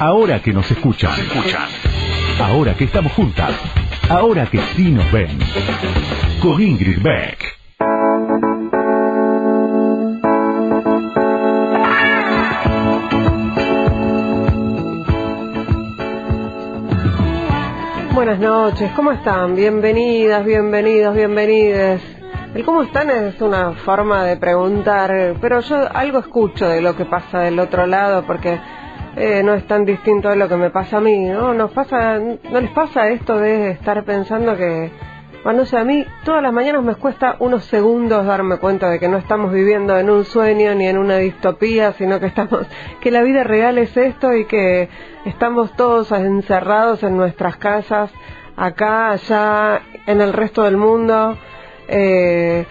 Ahora que nos escuchan. Ahora que estamos juntas. Ahora que sí nos ven. Con Ingrid Beck. Buenas noches, ¿cómo están? Bienvenidas, bienvenidos, bienvenides. El cómo están es una forma de preguntar, pero yo algo escucho de lo que pasa del otro lado porque eh, no es tan distinto de lo que me pasa a mí, ¿no? Nos pasa, no les pasa esto de estar pensando que, bueno, no sé, a mí todas las mañanas me cuesta unos segundos darme cuenta de que no estamos viviendo en un sueño ni en una distopía, sino que estamos, que la vida real es esto y que estamos todos encerrados en nuestras casas, acá, allá, en el resto del mundo. Eh,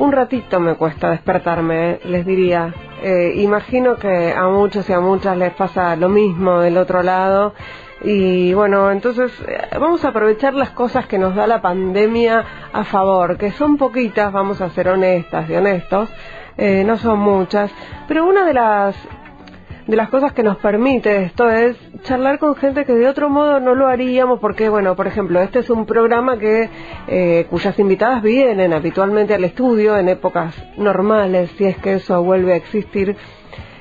un ratito me cuesta despertarme, les diría. Eh, imagino que a muchos y a muchas les pasa lo mismo del otro lado. Y bueno, entonces eh, vamos a aprovechar las cosas que nos da la pandemia a favor, que son poquitas, vamos a ser honestas y honestos, no son muchas, pero una de las de las cosas que nos permite esto es charlar con gente que de otro modo no lo haríamos porque, bueno, por ejemplo, este es un programa que eh, cuyas invitadas vienen habitualmente al estudio en épocas normales, si es que eso vuelve a existir.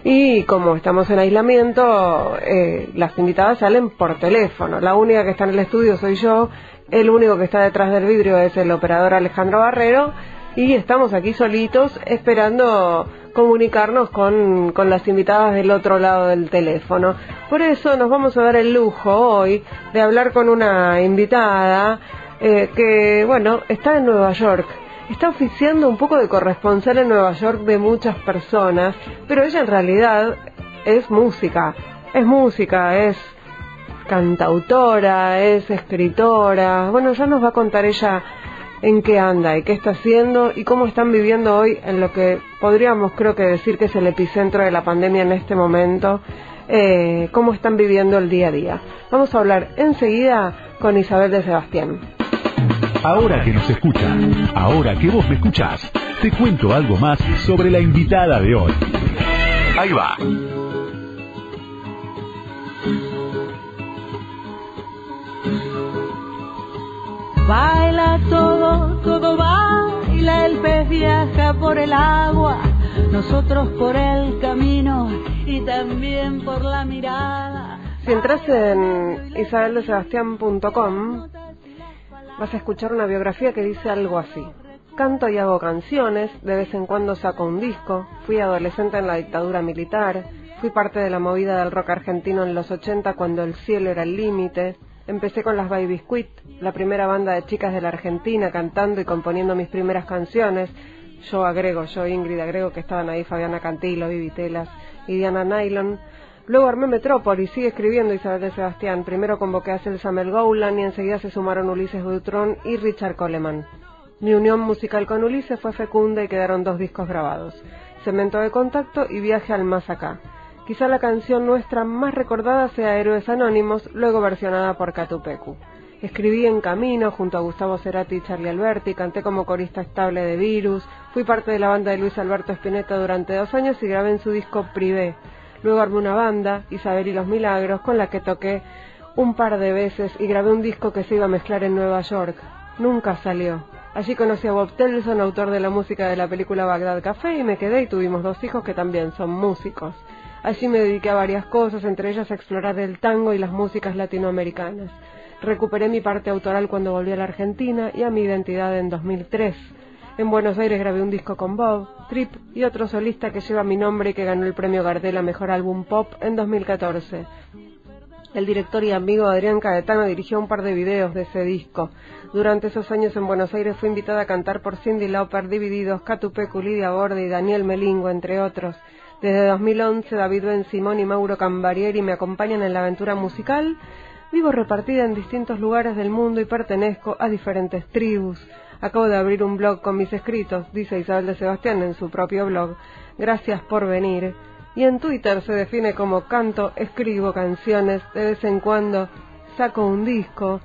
Y como estamos en aislamiento, eh, las invitadas salen por teléfono. La única que está en el estudio soy yo, el único que está detrás del vidrio es el operador Alejandro Barrero y estamos aquí solitos esperando comunicarnos con, con las invitadas del otro lado del teléfono. Por eso nos vamos a dar el lujo hoy de hablar con una invitada eh, que, bueno, está en Nueva York. Está oficiando un poco de corresponsal en Nueva York de muchas personas, pero ella en realidad es música. Es música, es cantautora, es escritora. Bueno, ya nos va a contar ella en qué anda y qué está haciendo y cómo están viviendo hoy en lo que podríamos creo que decir que es el epicentro de la pandemia en este momento, eh, cómo están viviendo el día a día. Vamos a hablar enseguida con Isabel de Sebastián. Ahora que nos escuchan, ahora que vos me escuchás, te cuento algo más sobre la invitada de hoy. Ahí va. Baila todo, todo baila, el pez viaja por el agua, nosotros por el camino y también por la mirada. Si entras en isabeldesebastián.com vas a escuchar una biografía que dice algo así. Canto y hago canciones, de vez en cuando saco un disco, fui adolescente en la dictadura militar, fui parte de la movida del rock argentino en los 80 cuando el cielo era el límite, Empecé con las Baby Biscuit, la primera banda de chicas de la Argentina, cantando y componiendo mis primeras canciones. Yo agrego, yo Ingrid agrego que estaban ahí Fabiana Cantilo, Vivi Telas y Diana Nylon. Luego armé Metrópolis, sigue escribiendo Isabel de Sebastián. Primero convoqué a Celsa Goulan y enseguida se sumaron Ulises Butrón y Richard Coleman. Mi unión musical con Ulises fue fecunda y quedaron dos discos grabados. Cemento de contacto y viaje al más acá. Quizá la canción nuestra más recordada sea Héroes Anónimos, luego versionada por Catupecu. Escribí en Camino junto a Gustavo Cerati y Charlie Alberti, canté como corista estable de Virus, fui parte de la banda de Luis Alberto Spinetta durante dos años y grabé en su disco Privé. Luego armé una banda, Isabel y los Milagros, con la que toqué un par de veces y grabé un disco que se iba a mezclar en Nueva York. Nunca salió. Allí conocí a Bob Telson, autor de la música de la película Bagdad Café, y me quedé y tuvimos dos hijos que también son músicos. Allí me dediqué a varias cosas, entre ellas a explorar el tango y las músicas latinoamericanas. Recuperé mi parte autoral cuando volví a la Argentina y a mi identidad en 2003. En Buenos Aires grabé un disco con Bob, Trip y otro solista que lleva mi nombre y que ganó el premio Gardel a Mejor Álbum Pop en 2014. El director y amigo Adrián Caetano dirigió un par de videos de ese disco. Durante esos años en Buenos Aires fui invitada a cantar por Cindy Lauper, Divididos, Catupecu, Lidia Borde y Daniel Melingo, entre otros. Desde 2011, David Ben Simón y Mauro Cambarieri me acompañan en la aventura musical. Vivo repartida en distintos lugares del mundo y pertenezco a diferentes tribus. Acabo de abrir un blog con mis escritos, dice Isabel de Sebastián en su propio blog. Gracias por venir. Y en Twitter se define como canto, escribo canciones, de vez en cuando saco un disco.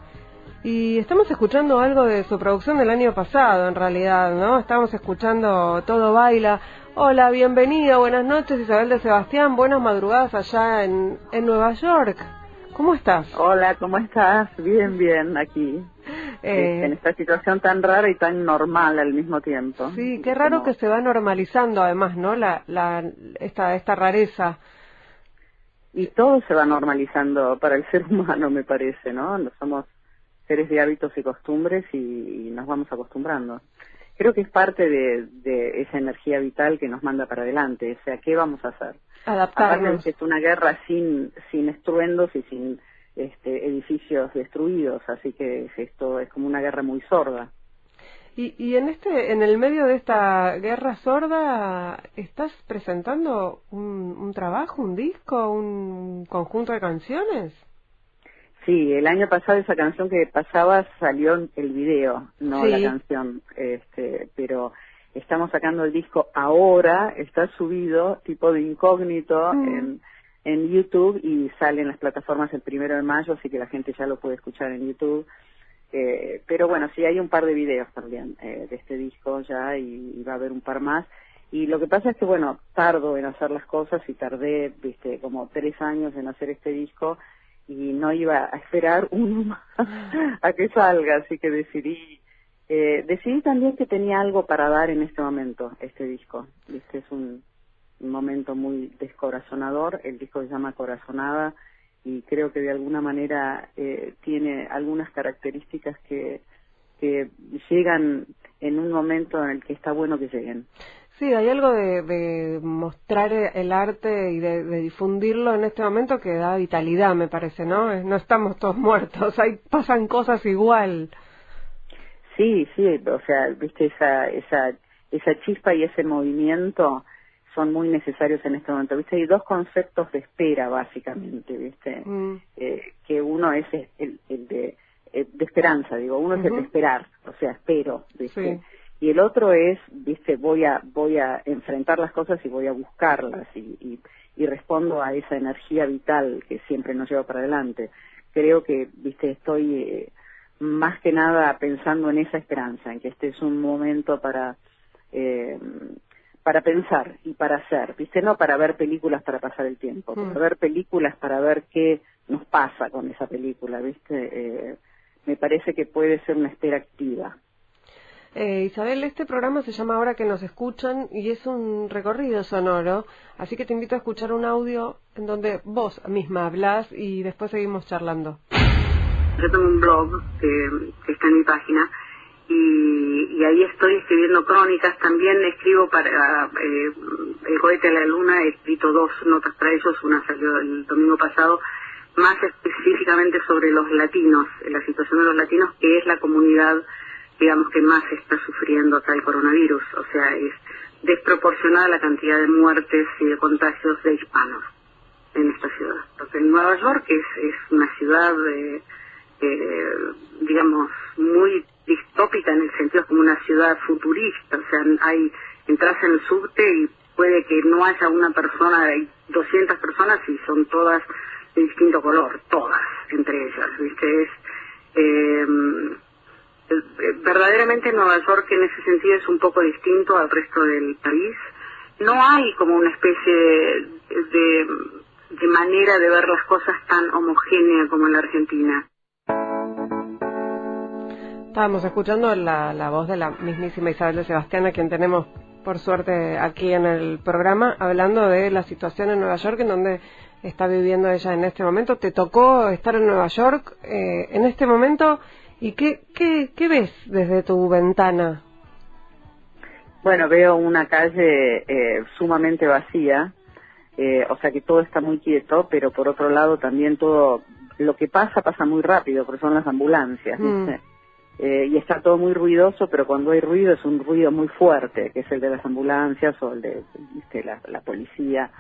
Y estamos escuchando algo de su producción del año pasado, en realidad, ¿no? Estamos escuchando Todo Baila, Hola, bienvenida, buenas noches Isabel de Sebastián, buenas madrugadas allá en, en Nueva York. ¿Cómo estás? Hola, ¿cómo estás? Bien, bien, aquí. Eh, en esta situación tan rara y tan normal al mismo tiempo. Sí, qué raro Como- que se va normalizando además, ¿no? La, la, esta, esta rareza. Y todo se va normalizando para el ser humano, me parece, ¿no? Somos seres de hábitos y costumbres y, y nos vamos acostumbrando. Creo que es parte de, de esa energía vital que nos manda para adelante. O sea, ¿qué vamos a hacer? Aparte de Adaptarnos. que es una guerra sin, sin estruendos y sin este, edificios destruidos, así que es- esto es como una guerra muy sorda. Y, y en este, en el medio de esta guerra sorda, ¿estás presentando un, un trabajo, un disco, un conjunto de canciones? Sí, el año pasado esa canción que pasaba salió en el video, no Sí. la canción, este, pero estamos sacando el disco ahora, está subido tipo de incógnito Mm. en, en YouTube y sale en las plataformas el primero de mayo, así que la gente ya lo puede escuchar en YouTube. Eh, pero bueno, sí hay un par de videos también eh, de este disco ya y, y va a haber un par más. Y lo que pasa es que, bueno, tardo en hacer las cosas y tardé, viste, como tres años en hacer este disco y no iba a esperar uno más a que salga, así que decidí, eh, decidí también que tenía algo para dar en este momento, este disco. Este es un, un momento muy descorazonador, el disco se llama Corazonada y creo que de alguna manera eh, tiene algunas características que, que llegan en un momento en el que está bueno que lleguen. Sí, hay algo de, de mostrar el arte y de, de difundirlo en este momento que da vitalidad, me parece, ¿no? No estamos todos muertos, hay, pasan cosas igual. Sí, sí, o sea, viste esa esa esa chispa y ese movimiento son muy necesarios en este momento. Viste, hay dos conceptos de espera básicamente, viste, Mm. eh, que uno es el, el de, eh, de esperanza, digo, uno es el de esperar, o sea, espero, viste. Sí. Y el otro es, viste, voy a voy a enfrentar las cosas y voy a buscarlas y, y, y respondo a esa energía vital que siempre nos lleva para adelante. Creo que, viste, estoy eh, más que nada pensando en esa esperanza, en que este es un momento para eh, para pensar y para hacer, viste, no para ver películas para pasar el tiempo, Mm. para ver películas para ver qué nos pasa con esa película, viste. Eh, me parece que puede ser una espera activa. Eh, Isabel, este programa se llama Ahora que nos escuchan y es un recorrido sonoro, así que te invito a escuchar un audio en donde vos misma hablas y después seguimos charlando. Yo tengo un blog que, está en mi página y, y ahí estoy escribiendo crónicas. También escribo para eh, El cohete a la luna, he escrito dos notas para ellos, una salió el domingo pasado, más específicamente sobre los latinos, la situación de los latinos, que es la comunidad, digamos, que más está sufriendo acá el coronavirus. O sea, es desproporcionada la cantidad de muertes y de contagios de hispanos en esta ciudad. Porque en Nueva York es, es una ciudad, eh, eh, digamos, muy distópica en el sentido como una ciudad futurista. O sea, hay, entras en el subte y puede que no haya una persona, hay 200 personas y son todas de distinto color, todas entre ellas, ¿viste? Es, eh, verdaderamente Nueva York en ese sentido es un poco distinto al resto del país. No hay como una especie de, manera de ver las cosas tan homogénea como en la Argentina. Estábamos escuchando la, la voz de la mismísima Isabel de Sebastián, a quien tenemos por suerte aquí en el programa, hablando de la situación en Nueva York, en donde está viviendo ella en este momento. ¿Te tocó estar en Nueva York eh, en este momento? ¿Y qué, qué, qué ves desde tu ventana? Bueno, veo una calle eh, sumamente vacía, eh, o sea que todo está muy quieto, pero por otro lado también todo lo que pasa pasa muy rápido, porque son las ambulancias, Mm. ¿viste? Eh, y está todo muy ruidoso, pero cuando hay ruido es un ruido muy fuerte, que es el de las ambulancias o el de ¿viste? La, la policía.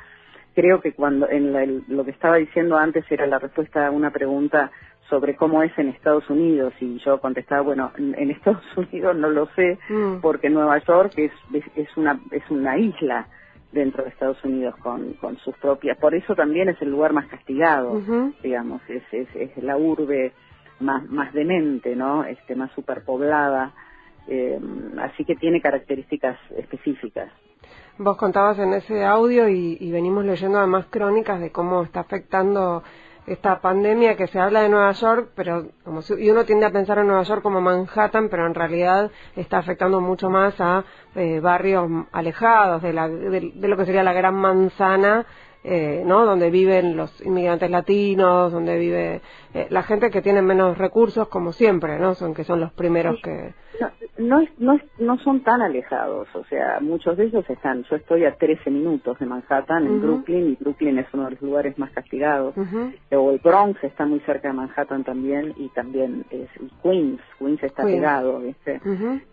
Creo que cuando en la- el- lo que estaba diciendo antes era la respuesta a una pregunta sobre cómo es en Estados Unidos y yo contestaba, bueno, en, Estados Unidos no lo sé Mm. porque Nueva York es, es, es una es una isla dentro de Estados Unidos con, con sus propias, por eso también es el lugar más castigado, digamos, es, es, es la urbe más, más demente, ¿no? Este, más superpoblada, eh, así que tiene características específicas. vos contabas en ese audio y, y venimos leyendo además crónicas de cómo está afectando esta pandemia que se habla de Nueva York, pero como si, y uno tiende a pensar en Nueva York como Manhattan, pero en realidad está afectando mucho más a eh, barrios alejados de, la, de, de, lo que sería la gran manzana eh, ¿no? Donde viven los inmigrantes latinos, donde vive eh, la gente que tiene menos recursos, como siempre, ¿no? Son que son los primeros que no no, no, no son tan alejados, o sea, muchos de ellos están. Yo estoy a 13 minutos de Manhattan, en Brooklyn, y Brooklyn es uno de los lugares más castigados. O el Bronx está muy cerca de Manhattan también, y también es Queens, Queens está pegado, ¿viste?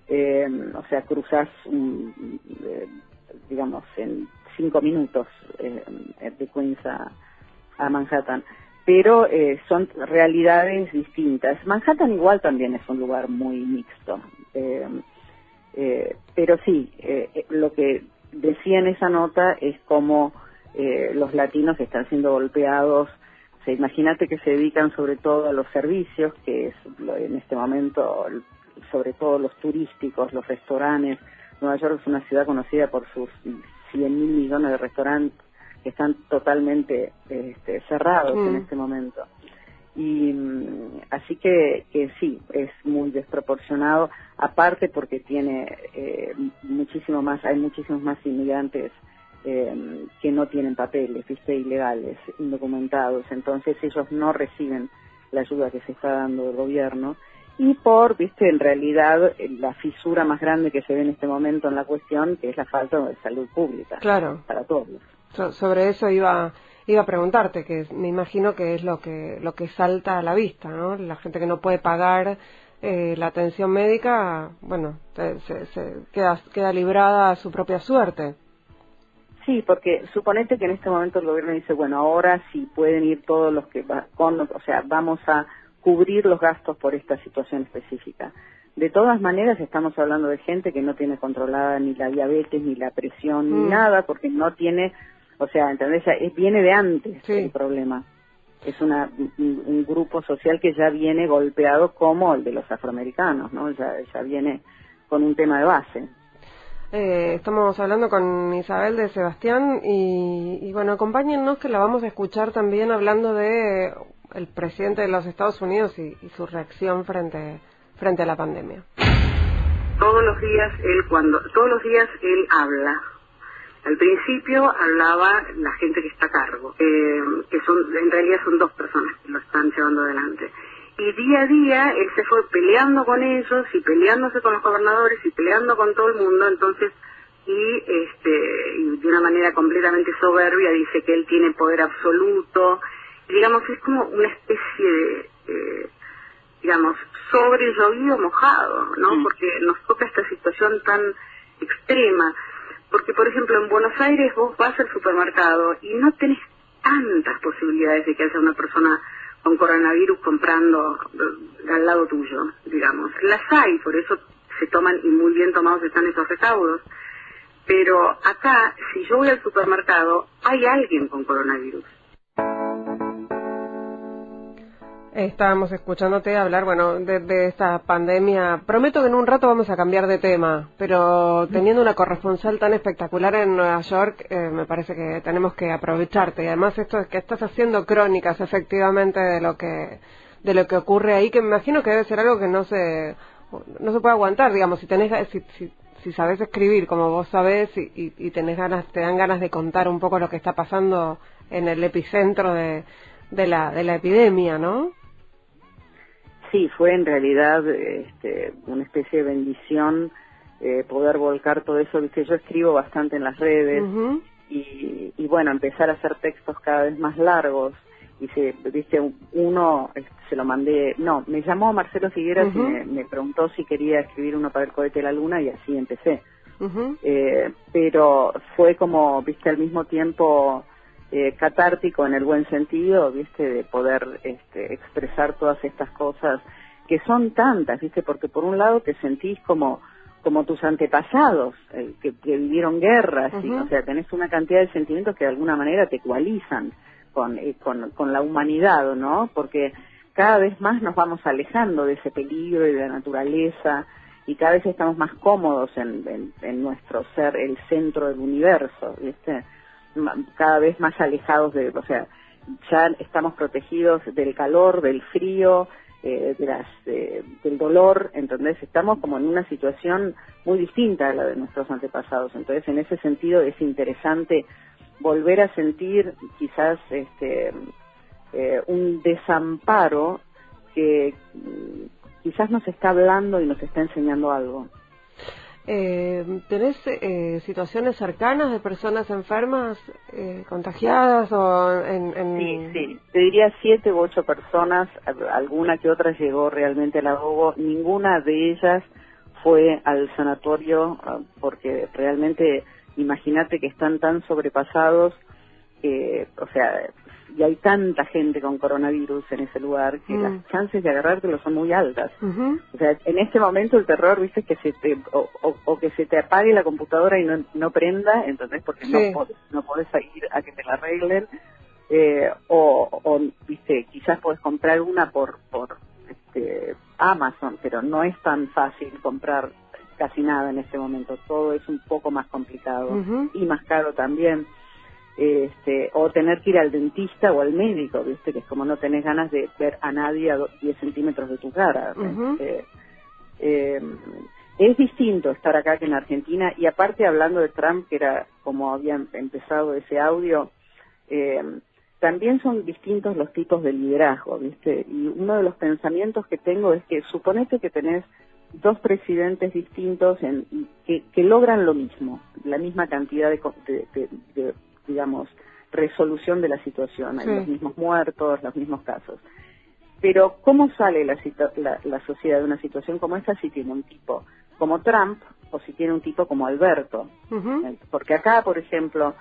eh, o sea, cruzas, un, eh, digamos, en cinco minutos eh, de Queens a, Manhattan. Pero eh, son realidades distintas. Manhattan igual también es un lugar muy mixto. Eh, eh, pero sí, eh, lo que decía en esa nota es como eh, los latinos están siendo golpeados. O sea, imagínate que se dedican sobre todo a los servicios, que es en este momento sobre todo los turísticos, los restaurantes. Nueva York es una ciudad conocida por sus 100 mil millones de restaurantes que están totalmente este, cerrados mm. en este momento. Y mm, así que, que sí, es muy desproporcionado, aparte porque tiene eh, muchísimo más, hay muchísimos más inmigrantes eh, que no tienen papeles, viste, ilegales, indocumentados, entonces ellos no reciben la ayuda que se está dando del gobierno y por, viste, en realidad la fisura más grande que se ve en este momento en la cuestión, que es la falta de salud pública claro. para todos. So, sobre eso iba iba a preguntarte, que me imagino que es lo que lo que salta a la vista, ¿no? La gente que no puede pagar eh, la atención médica, bueno, se, se queda queda librada a su propia suerte. Sí, porque suponete que en este momento el gobierno dice, bueno, ahora sí pueden ir todos los que va, con, o sea, vamos a cubrir los gastos por esta situación específica. De todas maneras, estamos hablando de gente que no tiene controlada ni la diabetes, ni la presión, mm. ni nada, porque no tiene, o sea, ¿entendés? Es, viene de antes sí. el problema. Es una, un, un, grupo social que ya viene golpeado como el de los afroamericanos, ¿no? Ya, ya viene con un tema de base. Eh, estamos hablando con Isabel de Sebastián y, y, bueno, acompáñennos que la vamos a escuchar también hablando de el presidente de los Estados Unidos y, y su reacción frente frente a la pandemia. Todos los días él cuando todos los días él habla. Al principio hablaba la gente que está a cargo, eh, que son en realidad son dos personas que lo están llevando adelante. Y día a día él se fue peleando con ellos y peleándose con los gobernadores y peleando con todo el mundo, entonces y este y de una manera completamente soberbia dice que él tiene poder absoluto digamos, es como una especie de, eh, digamos, sobre llovido mojado, ¿no? Mm. Porque nos toca esta situación tan extrema. Porque, por ejemplo, en Buenos Aires vos vas al supermercado y no tenés tantas posibilidades de que haya una persona con coronavirus comprando eh, al lado tuyo, digamos. Las hay, por eso se toman y muy bien tomados están esos recaudos. Pero acá, si yo voy al supermercado, hay alguien con coronavirus. Estábamos escuchándote hablar, bueno, de, de, esta pandemia. Prometo que en un rato vamos a cambiar de tema, pero teniendo una corresponsal tan espectacular en Nueva York, eh, me parece que tenemos que aprovecharte. Y además esto es que estás haciendo crónicas, efectivamente, de lo que de lo que ocurre ahí, que me imagino que debe ser algo que no se no se puede aguantar, digamos, si tenés si, si, si sabes escribir como vos sabés y, y, y tenés ganas, te dan ganas de contar un poco lo que está pasando en el epicentro de, de la de la epidemia, ¿no? Sí, fue en realidad este, una especie de bendición eh, poder volcar todo eso, viste, yo escribo bastante en las redes uh -huh. y, y, bueno, empezar a hacer textos cada vez más largos y se, viste, uno este, se lo mandé, no, me llamó Marcelo Figueras uh -huh. y me, me, preguntó si quería escribir uno para el cohete de la luna y así empecé. Uh -huh. eh, pero fue como, viste, al mismo tiempo eh, catártico en el buen sentido, viste, de poder este, expresar todas estas cosas que son tantas, viste, porque por un lado te sentís como como tus antepasados eh, que, que, vivieron guerras, uh -huh. y, o sea, tenés una cantidad de sentimientos que de alguna manera te ecualizan con, eh, con, con la humanidad, ¿no? Porque cada vez más nos vamos alejando de ese peligro y de la naturaleza y cada vez estamos más cómodos en, en, nuestro ser el centro del universo, ¿viste? Cada vez más alejados de, o sea, ya estamos protegidos del calor, del frío, eh, de las, del dolor, entonces estamos como en una situación muy distinta a la de nuestros antepasados. Entonces, en ese sentido es interesante volver a sentir quizás este, eh, un desamparo que mm, quizás nos está hablando y nos está enseñando algo. Eh, ¿Tenés eh, situaciones cercanas de personas enfermas, eh, contagiadas o en, Sí, sí. Te diría siete u ocho personas, alguna que otra llegó realmente al ahogo. Ninguna de ellas fue al sanatorio ah, porque realmente, imagínate que están tan sobrepasados, o sea, y hay tanta gente con coronavirus en ese lugar que las mm. chances de agarrártelo son muy altas. O sea, en este momento el terror, viste, que se te, o, que se te apague la computadora y no, no prenda, entonces porque no, podés, no podés ir a que te la arreglen, eh, o, viste, quizás podés comprar una por, por este, Amazon, pero no es tan fácil comprar casi nada en este momento, todo es un poco más complicado y más caro también este, o tener que ir al dentista o al médico, ¿viste? Que es como no tenés ganas de ver a nadie a 10 centímetros de tu cara. Este, eh, es distinto estar acá que en Argentina y aparte hablando de Trump, que era como había empezado ese audio, eh, también son distintos los tipos de liderazgo, ¿viste? Y uno de los pensamientos que tengo es que suponete que tenés dos presidentes distintos en, que, que logran lo mismo, la misma cantidad de, de digamos, resolución de la situación. Hay los mismos muertos, los mismos casos. Pero, ¿cómo sale la, la, sociedad de una situación como esta si tiene un tipo como Trump o si tiene un tipo como Alberto? Eh, porque acá, por ejemplo,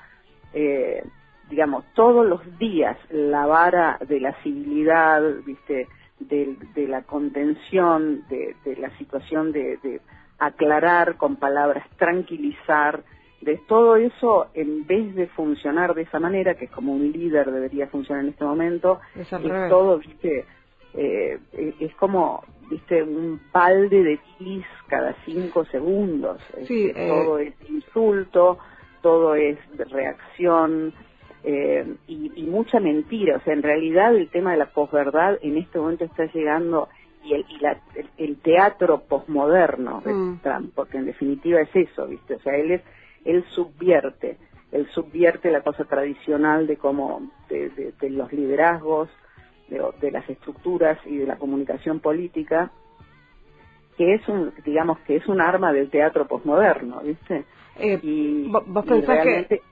eh, digamos, todos los días la vara de la civilidad, ¿viste? De, la contención, de, la situación de aclarar con palabras, tranquilizar, de todo eso, en vez de funcionar de esa manera, que es como un líder debería funcionar en este momento, es, todo, viste, eh, es como, viste, un balde de pis cada cinco segundos. Sí, eh, Todo es insulto, todo es reacción eh, y, mucha mentira. O sea, en realidad el tema de la posverdad en este momento está llegando y el, el, teatro posmoderno de mm. Trump, porque en definitiva es eso, ¿viste? O sea, él es él subvierte, él subvierte la cosa tradicional de cómo, de, los liderazgos, de, las estructuras y de la comunicación política, que es un, digamos, que es un arma del teatro posmoderno, ¿viste? Eh, y, vos pensás que,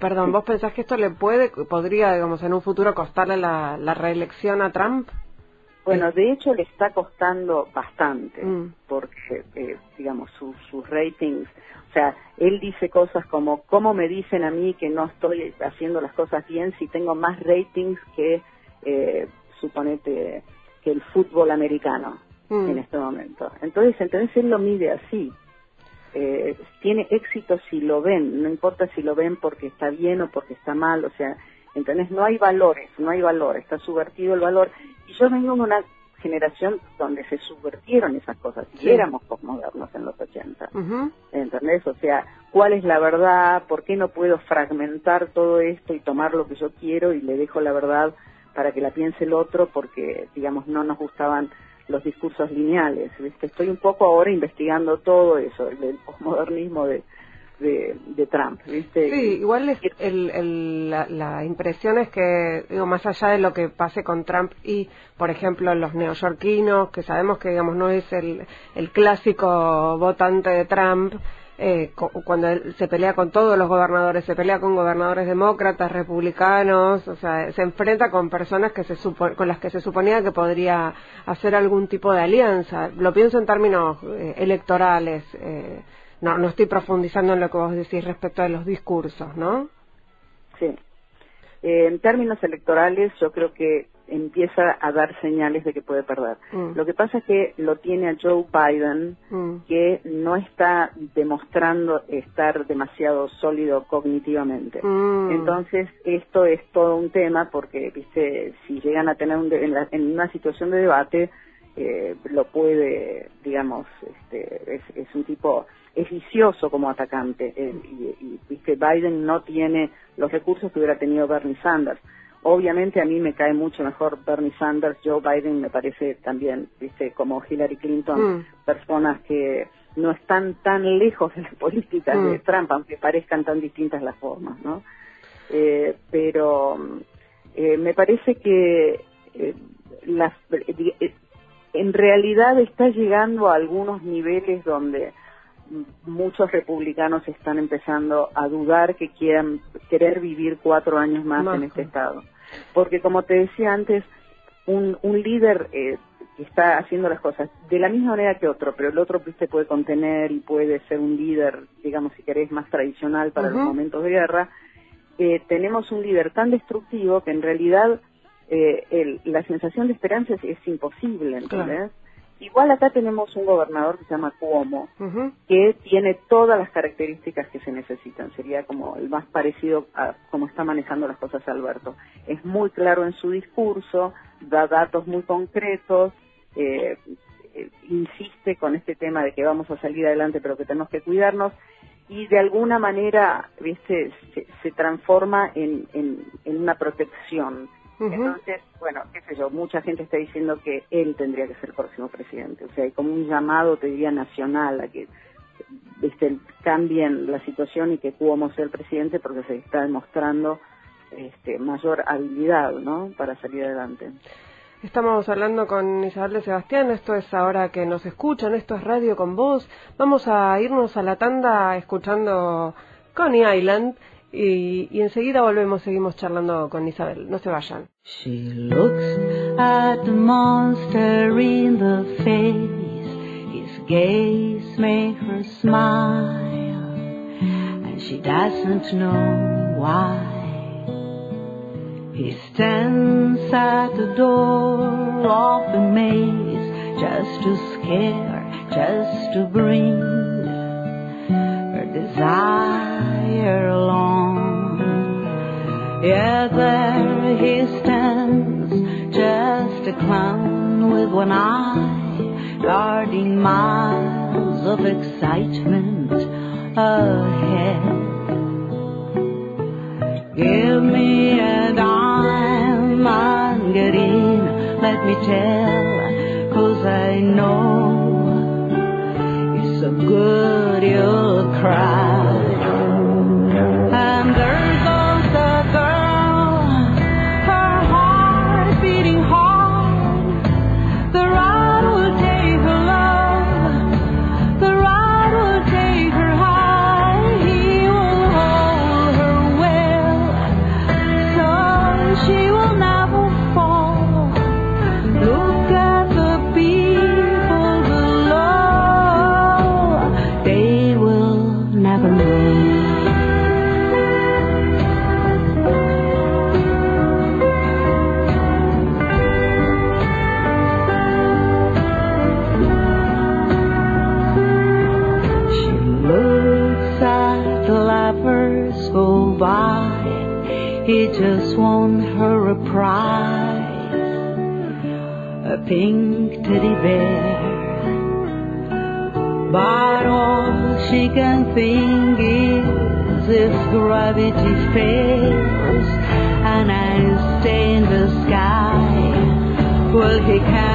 perdón, vos pensás que esto le puede, podría, digamos, en un futuro costarle la, reelección a Trump? Bueno, de hecho le está costando bastante, mm. porque, eh, digamos, sus ratings o sea, él dice cosas como, ¿cómo me dicen a mí que no estoy haciendo las cosas bien si tengo más ratings que, eh, suponete, que el fútbol americano mm. en este momento? Entonces, entonces él lo mide así. Eh, tiene éxito si lo ven, no importa si lo ven porque está bien o porque está mal, o sea, entonces no hay valores, no hay valor, está subvertido el valor. Y yo vengo de una generación donde se subvertieron esas cosas y éramos postmodernos en los 80. ¿Entendés? O sea, ¿cuál es la verdad? ¿Por qué no puedo fragmentar todo esto y tomar lo que yo quiero y le dejo la verdad para que la piense el otro? Porque, digamos, no nos gustaban los discursos lineales. Estoy un poco ahora investigando todo eso, el, postmodernismo de, de, Trump, ¿viste? Sí, igual es el, la, impresión es que, digo, más allá de lo que pase con Trump y, por ejemplo, los neoyorquinos, que sabemos que, digamos, no es el, el clásico votante de Trump, eh, cuando él se pelea con todos los gobernadores, se pelea con gobernadores demócratas, republicanos, o sea, se enfrenta con personas que se con las que se suponía que podría hacer algún tipo de alianza. Lo pienso en términos eh, electorales. Eh, no, no estoy profundizando en lo que vos decís respecto a los discursos, ¿no? Sí. Eh, en términos electorales, yo creo que empieza a dar señales de que puede perder. Mm. Lo que pasa es que lo tiene a Joe Biden, mm. que no está demostrando estar demasiado sólido cognitivamente. Mm. Entonces, esto es todo un tema porque, viste, si llegan a tener un en, una situación de debate, eh, lo puede, digamos, este, es, es un tipo es vicioso como atacante eh, y, y, viste Biden no tiene los recursos que hubiera tenido Bernie Sanders obviamente a mí me cae mucho mejor Bernie Sanders Joe Biden me parece también viste como Hillary Clinton Mm. personas que no están tan lejos de las políticas de Mm. Trump aunque parezcan tan distintas las formas no Eh, pero eh, me parece que eh, las eh, en realidad está llegando a algunos niveles donde muchos republicanos están empezando a dudar que quieran querer vivir cuatro años más en este estado. Porque como te decía antes, un, un líder eh, que está haciendo las cosas de la misma manera que otro, pero el otro se puede contener y puede ser un líder, digamos, si querés, más tradicional para los momentos de guerra, eh, tenemos un líder tan destructivo que en realidad eh, el- la sensación de esperanza es, es imposible, ¿entendés? Claro. Igual acá tenemos un gobernador que se llama Cuomo, que tiene todas las características que se necesitan. Sería como el más parecido a cómo está manejando las cosas Alberto. Es muy claro en su discurso, da datos muy concretos, eh, eh, insiste con este tema de que vamos a salir adelante pero que tenemos que cuidarnos y de alguna manera, viste, se, se transforma en, en, en una protección. Entonces, bueno, qué sé yo, mucha gente está diciendo que él tendría que ser el próximo presidente. O sea, hay como un llamado, te diría, nacional a que viste, cambien la situación y que Cuomo sea el presidente porque se está demostrando este, mayor habilidad, ¿no?, para salir adelante. Estamos hablando con Isabel de Sebastián, esto es ahora que nos escuchan, esto es Radio con Voz. Vamos a irnos a la tanda escuchando Coney Island y, y enseguida volvemos, seguimos charlando con Isabel. No se vayan. She looks at the monster in the face. His gaze makes her smile, and she doesn't know why. He stands at the door of the maze just to scare, just to bring her desire along. Yeah, there he stands, just a clown with one eye, guarding miles of excitement ahead. Give me a dime in, let me tell, cause I know you're so good you'll cry. Pink teddy bear. But all she can think is if gravity fails and I stay in the sky, will he carry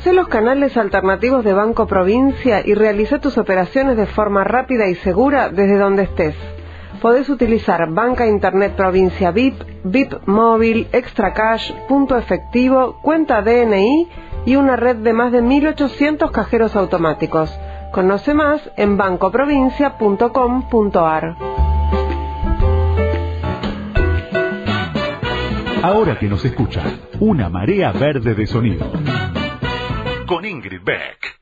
Conoce los canales alternativos de Banco Provincia y realiza tus operaciones de forma rápida y segura desde donde estés. Podés utilizar banca internet provincia VIP, VIP móvil, extra cash, punto efectivo, cuenta DNI y una red de más de 1.800 cajeros automáticos. Conoce más en bancoprovincia.com.ar. Ahora que nos escucha, una marea verde de sonido. Con Ingrid Beck.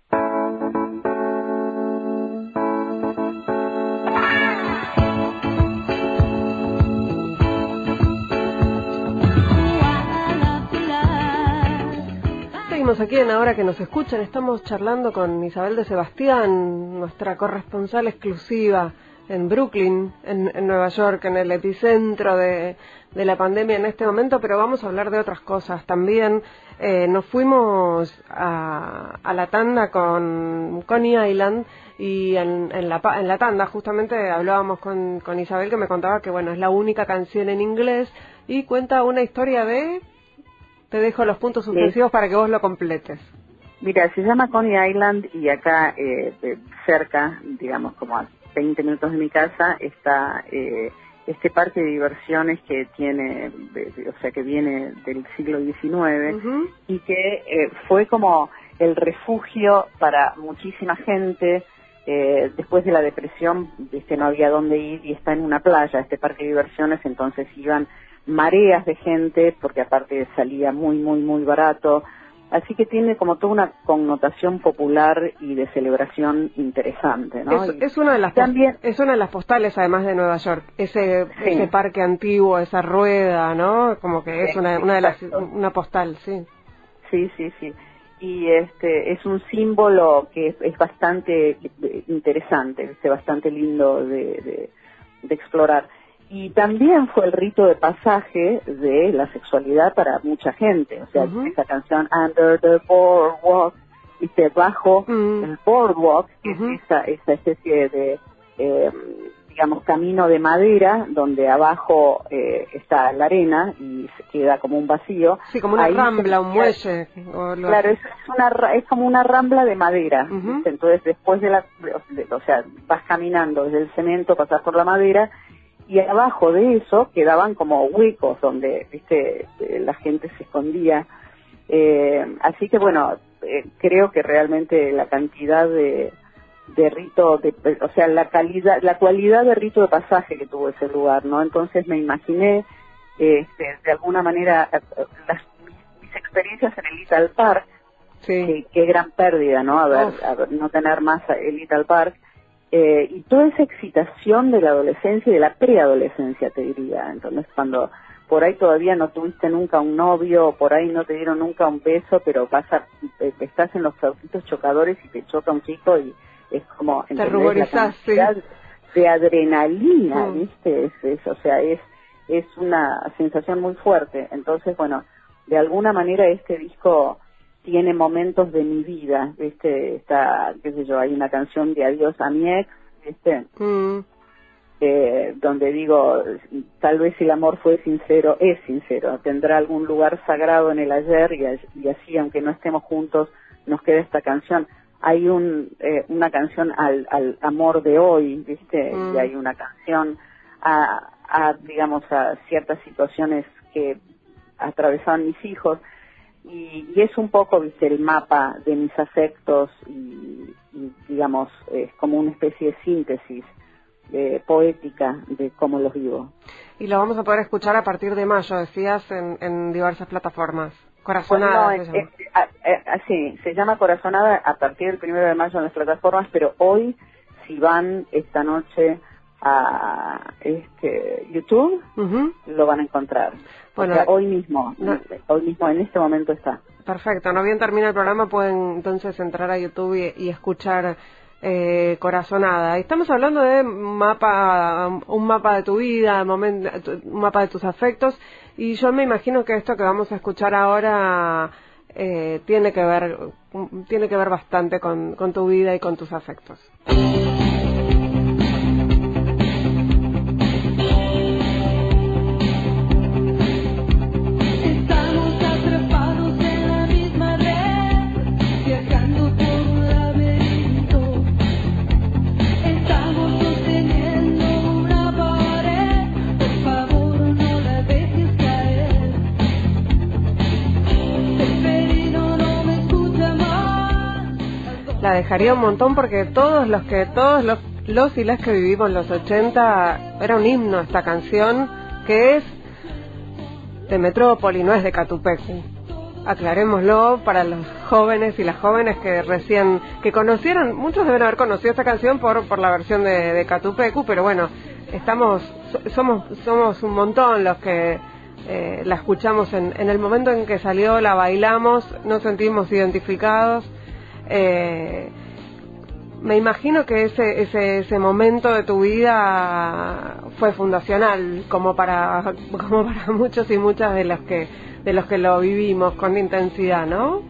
Seguimos aquí en Ahora que nos escuchan. Estamos charlando con Isabel de Sebastián, nuestra corresponsal exclusiva en Brooklyn, en, en Nueva York, en el epicentro de, de la pandemia en este momento, pero vamos a hablar de otras cosas también. Eh, nos fuimos a, a, la tanda con Coney Island y en, en, la, en la tanda justamente hablábamos con, con Isabel que me contaba que bueno es la única canción en inglés y cuenta una historia de te dejo los puntos suspensivos sí. para que vos lo completes. Mira, se llama Coney Island y acá eh, cerca, digamos como a 20 minutos de mi casa, está eh, este parque de diversiones que tiene, o sea, que viene del siglo XIX uh -huh. y que eh, fue como el refugio para muchísima gente. Eh, después de la depresión, este, no había dónde ir y está en una playa, este parque de diversiones, entonces iban mareas de gente, porque aparte salía muy, muy, muy barato. Así que tiene como toda una connotación popular y de celebración interesante, ¿no? Es, es una de las también es una de las postales además de Nueva York, ese sí. ese parque antiguo, esa rueda, ¿no? Como que es una, una de las una postal, sí. Sí, sí, sí. Y este es un símbolo que es, es bastante interesante, es bastante lindo de, de, de explorar y también fue el rito de pasaje de la sexualidad para mucha gente. O sea, uh -huh. esa canción Under the Boardwalk, dice bajo uh -huh. el boardwalk, que uh -huh. es esa, esa especie de, eh, digamos, camino de madera donde abajo eh, está la arena y se queda como un vacío. Sí, como una Ahí rambla, un muelle. Claro, es, es, una, es como una rambla de madera. Entonces, después de la, o sea, vas caminando desde el cemento, pasas por la madera y abajo de eso quedaban como huecos donde viste la gente se escondía. Eh, así que bueno eh, creo que realmente la cantidad de de rito de, o sea la calidad la cualidad de rito de pasaje que tuvo ese lugar no entonces me imaginé este, de alguna manera las, mis experiencias en el Little Park sí. qué gran pérdida no ver, no tener más el Little Park eh, y toda esa excitación de la adolescencia y de la preadolescencia, te diría. Entonces, cuando por ahí todavía no tuviste nunca un novio, por ahí no te dieron nunca un beso, pero vas a, estás en los autitos chocadores y te choca un chico y es como... Te ruborizás, sí. De adrenalina, mm. ¿viste? Es, es, o sea, es, es una sensación muy fuerte. Entonces, bueno, de alguna manera este disco tiene momentos de mi vida, ¿viste? Está, qué sé yo, hay una canción de Adiós a mi ex, ¿viste? Mm. Eh, donde digo, tal vez el amor fue sincero, es sincero, tendrá algún lugar sagrado en el ayer y, y así, aunque no estemos juntos, nos queda esta canción. Hay un, eh, una canción al, al amor de hoy, ¿viste? Mm. Y hay una canción a, a, digamos, a ciertas situaciones que atravesaban mis hijos y, y, es un poco, viste, el mapa de mis afectos y, y digamos, es como una especie de síntesis eh, poética de cómo los vivo. Y lo vamos a poder escuchar a partir de mayo, decías, en, en diversas plataformas. Corazonada. Bueno, no, es, es, a, a, sí, se llama Corazonada a partir del primero de mayo en las plataformas, pero hoy, si van esta noche a este YouTube, uh -huh. lo van a encontrar. Bueno, o sea, hoy mismo, no, hoy mismo, en este momento está. Perfecto, no bien termina el programa, pueden entonces entrar a YouTube y, y escuchar eh, Corazonada. Estamos hablando de mapa, un mapa de tu vida, momento, un mapa de tus afectos, y yo me imagino que esto que vamos a escuchar ahora eh, tiene que ver, tiene que ver bastante con, con tu vida y con tus afectos. Dejaría un montón porque todos los que, todos los, los y las que vivimos los 80, era un himno esta canción que es de Metrópoli, no es de Catupecu. Aclarémoslo para los jóvenes y las jóvenes que recién, que conocieron, muchos deben haber conocido esta canción por, por la versión de, de Catupecu, pero bueno, estamos, somos, somos un montón los que eh, la escuchamos en, en el momento en que salió, la bailamos, nos sentimos identificados. Eh, me imagino que ese, ese, ese momento de tu vida fue fundacional, como para, como para muchos y muchas de los que, de los que lo vivimos con intensidad, ¿no?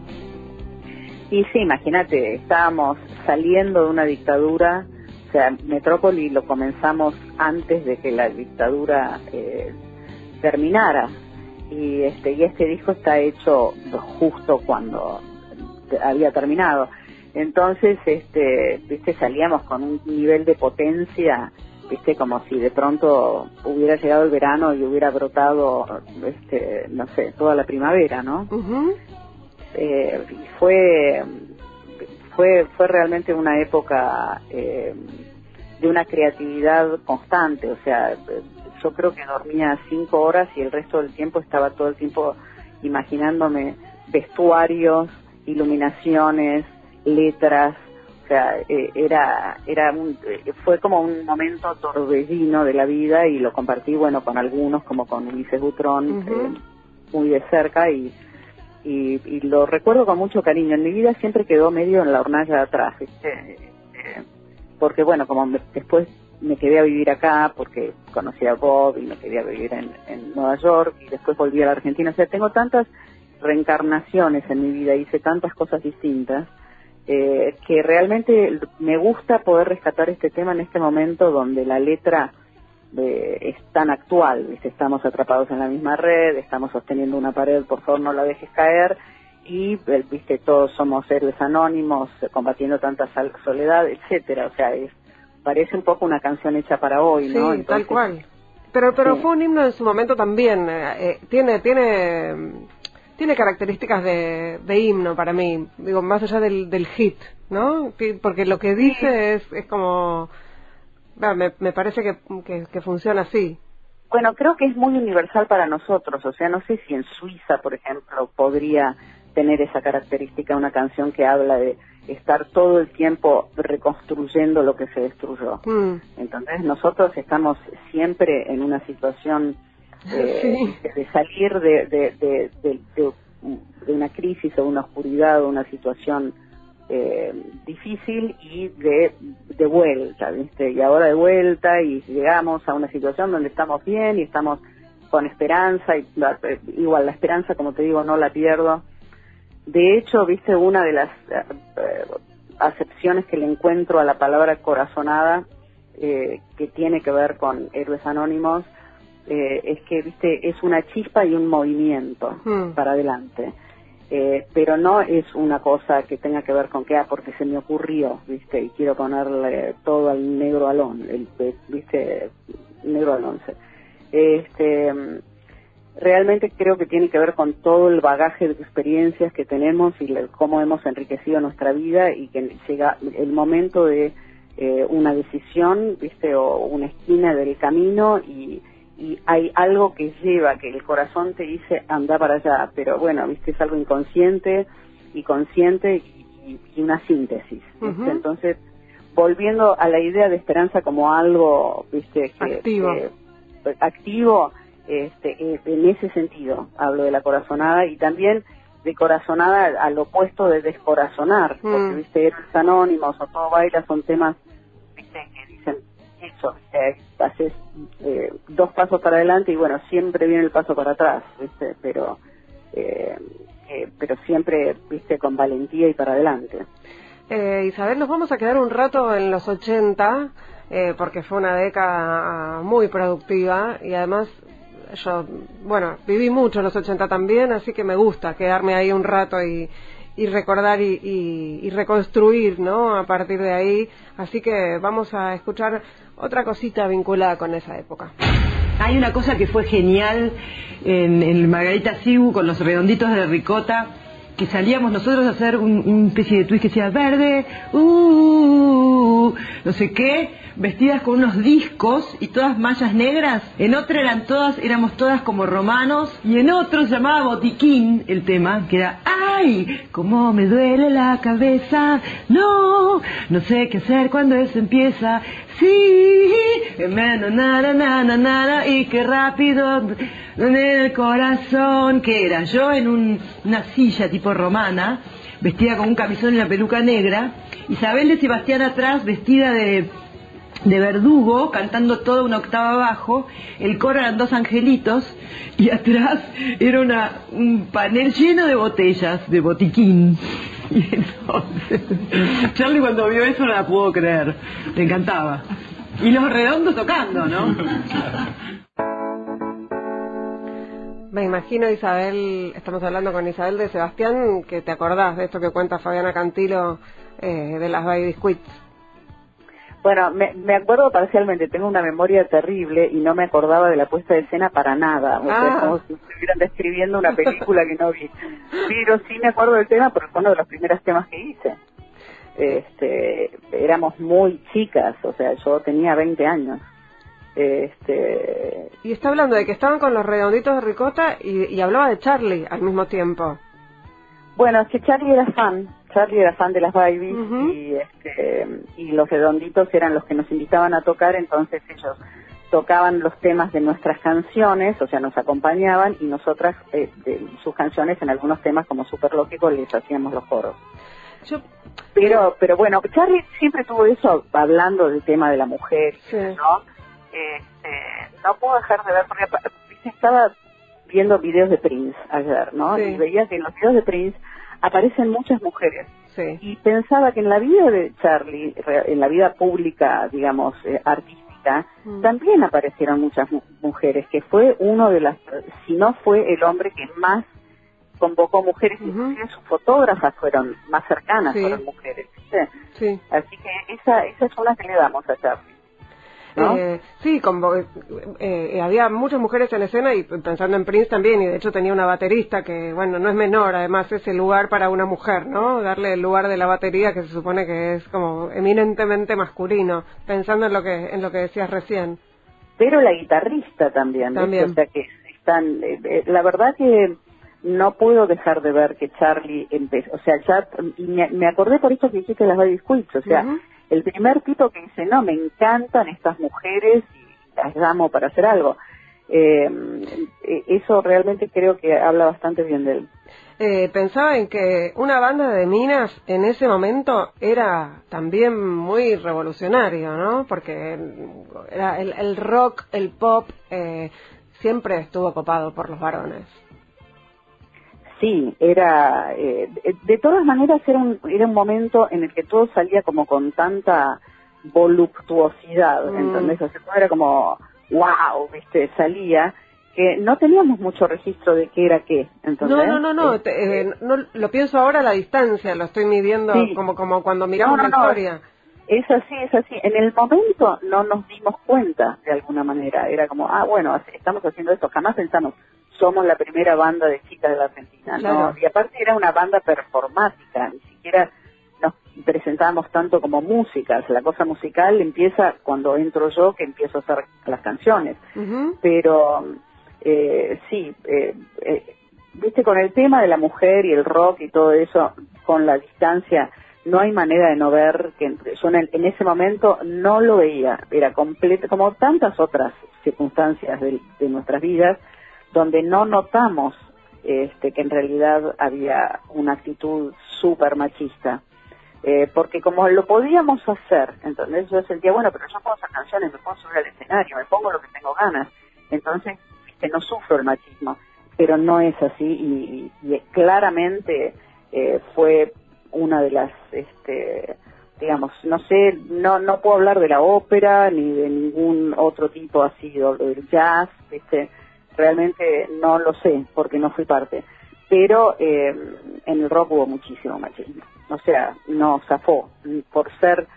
Y sí, imagínate, estábamos saliendo de una dictadura, o sea, Metrópoli lo comenzamos antes de que la dictadura eh, terminara y este y este disco está hecho justo cuando había terminado entonces este viste salíamos con un nivel de potencia viste como si de pronto hubiera llegado el verano y hubiera brotado este no sé toda la primavera no eh, fue fue fue realmente una época eh, de una creatividad constante o sea yo creo que dormía cinco horas y el resto del tiempo estaba todo el tiempo imaginándome vestuarios, iluminaciones, letras, o sea, eh, era, era un, eh, fue como un momento torbellino de la vida y lo compartí, bueno, con algunos, como con Ulises Butrón, eh, muy de cerca y, y, y, lo recuerdo con mucho cariño. En mi vida siempre quedó medio en la hornalla de atrás, porque bueno, como después me quedé a vivir acá porque conocí a Bob y me quedé a vivir en, en Nueva York y después volví a la Argentina. O sea, tengo tantas reencarnaciones en mi vida, hice tantas cosas distintas, eh, que realmente me gusta poder rescatar este tema en este momento donde la letra eh, es tan actual, ¿viste? estamos atrapados en la misma red, estamos sosteniendo una pared, por favor no la dejes caer, y viste todos somos héroes anónimos combatiendo tanta soledad etcétera o sea es parece un poco una canción hecha para hoy, ¿no? Sí, tal cual. Pero pero fue un himno en su momento también. Eh, eh, tiene tiene tiene características de, de, himno para mí. Digo, más allá del, del hit, ¿no? Porque lo que dice es es como me, me parece que, que, que funciona así. Bueno, creo que es muy universal para nosotros. O sea, no sé si en Suiza, por ejemplo, podría tener esa característica una canción que habla de estar todo el tiempo reconstruyendo lo que se destruyó. Mm. Entonces nosotros estamos siempre en una situación eh, de salir de, de, de, una crisis o una oscuridad o una situación eh, difícil y de, de vuelta, ¿viste? Y ahora de vuelta y llegamos a una situación donde estamos bien y estamos con esperanza y igual la esperanza, como te digo, no la pierdo. De hecho, viste, una de las eh, acepciones que le encuentro a la palabra corazonada, eh, que tiene que ver con héroes anónimos, eh, es que, viste, es una chispa y un movimiento hmm. para adelante. pero no es una cosa que tenga que ver con que, ah, porque se me ocurrió, viste, y quiero ponerle todo al negro alón, el, viste, negro al once. Este, realmente creo que tiene que ver con todo el bagaje de experiencias que tenemos y cómo hemos enriquecido nuestra vida y que llega el momento de eh, una decisión, viste, o una esquina del camino y, hay algo que lleva, que el corazón te dice anda para allá, pero bueno, viste, es algo inconsciente y consciente y, una síntesis. Entonces, volviendo a la idea de esperanza como algo, viste, que, activo, activo este, eh, en ese sentido hablo de la corazonada y también de corazonada al opuesto de descorazonar, porque mm. viste, eres anónimos o todo baila son temas eso, haces eh, dos pasos para adelante y bueno, siempre viene el paso para atrás, viste, pero eh, pero siempre viste con valentía y para adelante. Eh, Isabel, nos vamos a quedar un rato en los 80 porque fue una década muy productiva y además yo, bueno, viví mucho en los 80 también, así que me gusta quedarme ahí un rato y, y recordar y, y, reconstruir, ¿no? A partir de ahí. Así que vamos a escuchar otra cosita vinculada con esa época. Hay una cosa que fue genial en, en Margarita Sibu con los redonditos de ricota que salíamos nosotros a hacer un, especie de twist que decía verde, uh, no sé qué, vestidas con unos discos y todas mallas negras. En otro eran todas, éramos todas como romanos y en otro se llamaba Botiquín el tema, que era ¡Ay! ¡Cómo me duele la cabeza! No, no sé qué hacer cuando eso empieza. Sí, na, na, na, na, na, y qué rápido en el corazón, que era yo en un- una silla tipo romana, vestida con un camisón y una peluca negra, Isabel de Sebastián atrás, vestida de, de verdugo, cantando toda una octava abajo, el coro eran dos angelitos, y atrás era una, un panel lleno de botellas, de botiquín. Y entonces, Charlie cuando vio eso no la pudo creer, le encantaba. Y los redondos tocando, ¿no? Me imagino, Isabel, estamos hablando con Isabel de Sebastián, que te acordás de esto que cuenta Fabiana Cantilo eh, de las Baby Squits. Bueno, me, me acuerdo parcialmente, tengo una memoria terrible y no me acordaba de la puesta de escena para nada. O sea, Ah. es como si estuvieran describiendo una película que no vi. Pero sí me acuerdo del tema porque fue uno de los primeros temas que hice. Este, éramos muy chicas, o sea, yo tenía 20 años. Este, Y está hablando de que estaban con los redonditos de ricota y, y hablaba de Charlie al mismo tiempo. Bueno, es que Charlie era fan, Charlie era fan de las babies y, este, y los redonditos eran los que nos invitaban a tocar, entonces ellos tocaban los temas de nuestras canciones, o sea, nos acompañaban y nosotras eh, de sus canciones en algunos temas como Super Lógico les hacíamos los coros. Yo, Pero, pero bueno, Charlie siempre tuvo eso hablando del tema de la mujer, Sí. ¿no? Este, no puedo dejar de ver, porque estaba viendo videos de Prince ayer, ¿no? Sí. Y veía que en los videos de Prince aparecen muchas mujeres. sí. Y pensaba que en la vida de Charlie, en la vida pública, digamos, eh, artística, Mm. también aparecieron muchas mu- mujeres, que fue uno de las, si no fue el hombre que más convocó mujeres, inclusive sus fotógrafas fueron más cercanas, Sí. fueron mujeres. Sí. Así que esa, esas son las que le damos a Charlie. ¿No? Eh, sí, como, eh, eh, había muchas mujeres en escena y pensando en Prince también, y de hecho tenía una baterista que, bueno, no es menor, además es el lugar para una mujer, ¿no? Darle el lugar de la batería que se supone que es como eminentemente masculino, pensando en lo que, en lo que decías recién. pero la guitarrista también. También. o sea que están, eh, eh, la verdad que no puedo dejar de ver que Charlie empezó, o sea, ya, me, me acordé por esto que dijiste las Baby Squeaks, o sea. El primer tipo que dice, no, me encantan estas mujeres y las llamo para hacer algo. Eh, eso realmente creo que habla bastante bien de él. Eh, pensaba en que una banda de minas en ese momento era también muy revolucionario, ¿no? Porque era el, el rock, el pop, eh, siempre estuvo copado por los varones. Sí, era, eh, de, de todas maneras era un, era un momento en el que todo salía como con tanta voluptuosidad, Mm. entonces o sea, todo era como, wow, viste, salía, que no teníamos mucho registro de qué era qué, entonces. No, no, no, no, este, te- eh, no, lo pienso ahora a la distancia, lo estoy midiendo Sí. como, como cuando miramos No, no, la historia. Es así, es así. En el momento no nos dimos cuenta de alguna manera. Era como, ah, bueno, estamos haciendo esto. Jamás pensamos, somos la primera banda de chicas de la Argentina. Claro. No, y aparte era una banda performática. Ni siquiera nos presentábamos tanto como músicas. La cosa musical empieza cuando entro yo, que empiezo a hacer las canciones. Pero eh, sí, eh, eh, viste, con el tema de la mujer y el rock y todo eso, con la distancia, no hay manera de no ver que yo en, el- en ese momento no lo veía, era completo, como tantas otras circunstancias de, de nuestras vidas, donde no notamos este, que en realidad había una actitud súper machista. Eh, porque como lo podíamos hacer, entonces yo sentía, bueno, pero yo puedo hacer canciones, me puedo subir al escenario, me pongo lo que tengo ganas. Entonces, viste, no sufro el machismo, pero no es así y, y- claramente eh, fue una de las, este, digamos, no sé, no no puedo hablar de la ópera ni de ningún otro tipo así, o del jazz, viste, realmente no lo sé porque no fui parte, pero eh, en el rock hubo muchísimo machismo, o sea, no zafó. Por ser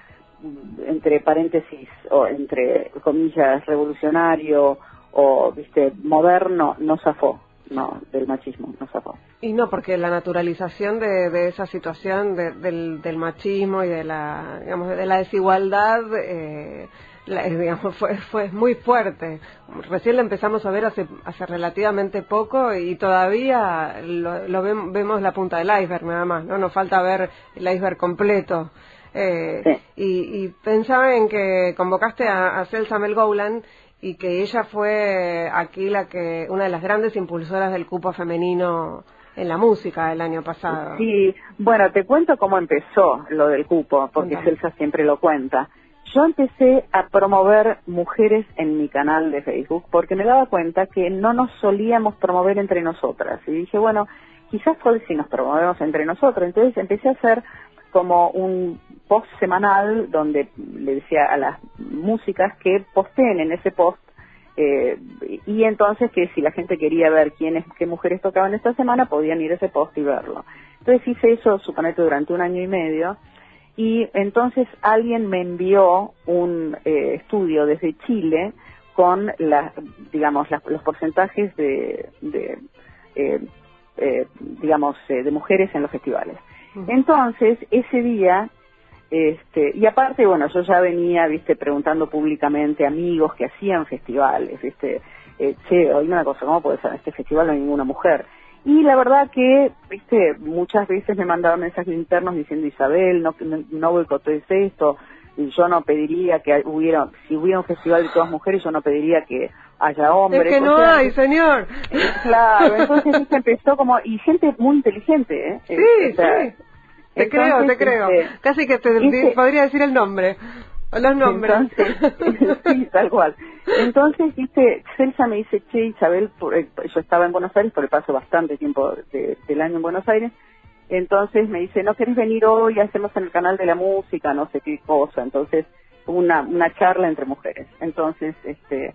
mm, entre paréntesis o entre comillas revolucionario o viste moderno no zafó. No, del machismo nos sacó. Y no, porque la naturalización de, de esa situación de- del, del machismo y de la, digamos, de la desigualdad, eh, digamos, fue, fue muy fuerte. Recién la empezamos a ver hace, hace relativamente poco y todavía lo, lo vem- vemos la punta del iceberg nada más, ¿no? Nos falta ver el iceberg completo. Eh, Sí. y, y pensaba en que convocaste a, a Celsa Mel Gowland y que ella fue aquí la que una de las grandes impulsoras del cupo femenino en la música el año pasado. Sí, bueno, te cuento cómo empezó lo del cupo, porque Cuéntame. Celsa siempre lo cuenta. Yo empecé a promover mujeres en mi canal de Facebook porque me daba cuenta que no nos solíamos promover entre nosotras. Y dije, bueno, quizás hoy si nos promovemos entre nosotras. Entonces empecé a hacer como un post semanal donde le decía a las músicas que posteen en ese post eh, y entonces que si la gente quería ver quiénes, qué mujeres tocaban esta semana, podían ir a ese post y verlo. Entonces hice eso, suponete, durante un año y medio, y entonces alguien me envió un eh, estudio desde Chile con la, digamos, las- los porcentajes de, de eh, eh, digamos, eh, de mujeres en los festivales. Entonces, ese día este, y aparte, bueno, yo ya venía, viste, preguntando públicamente a amigos que hacían festivales, viste, eh, che, oíme una cosa, ¿cómo puede ser? En este festival no hay ninguna mujer. Y la verdad que, viste, muchas veces me mandaban mensajes internos diciendo, Isabel, no, no, no boicotees esto, y yo no pediría que hubiera, si hubiera un festival de todas mujeres, yo no pediría que haya hombres. es que no O sea, hay, señor. Claro, entonces viste, empezó como, y gente muy inteligente, ¿eh? Sí, O sea, sí. Te creo, te entonces, creo. este, Casi que te di- podría decir el nombre. O los nombres. Entonces, sí, tal cual. Entonces, viste, Celsa me dice, che, Isabel, por- eh, yo estaba en Buenos Aires, por el paso bastante tiempo de- del año en Buenos Aires, entonces me dice, ¿no querés venir hoy? Hacemos en el canal de la música, no sé qué cosa. Entonces, una, una charla entre mujeres. Entonces, este,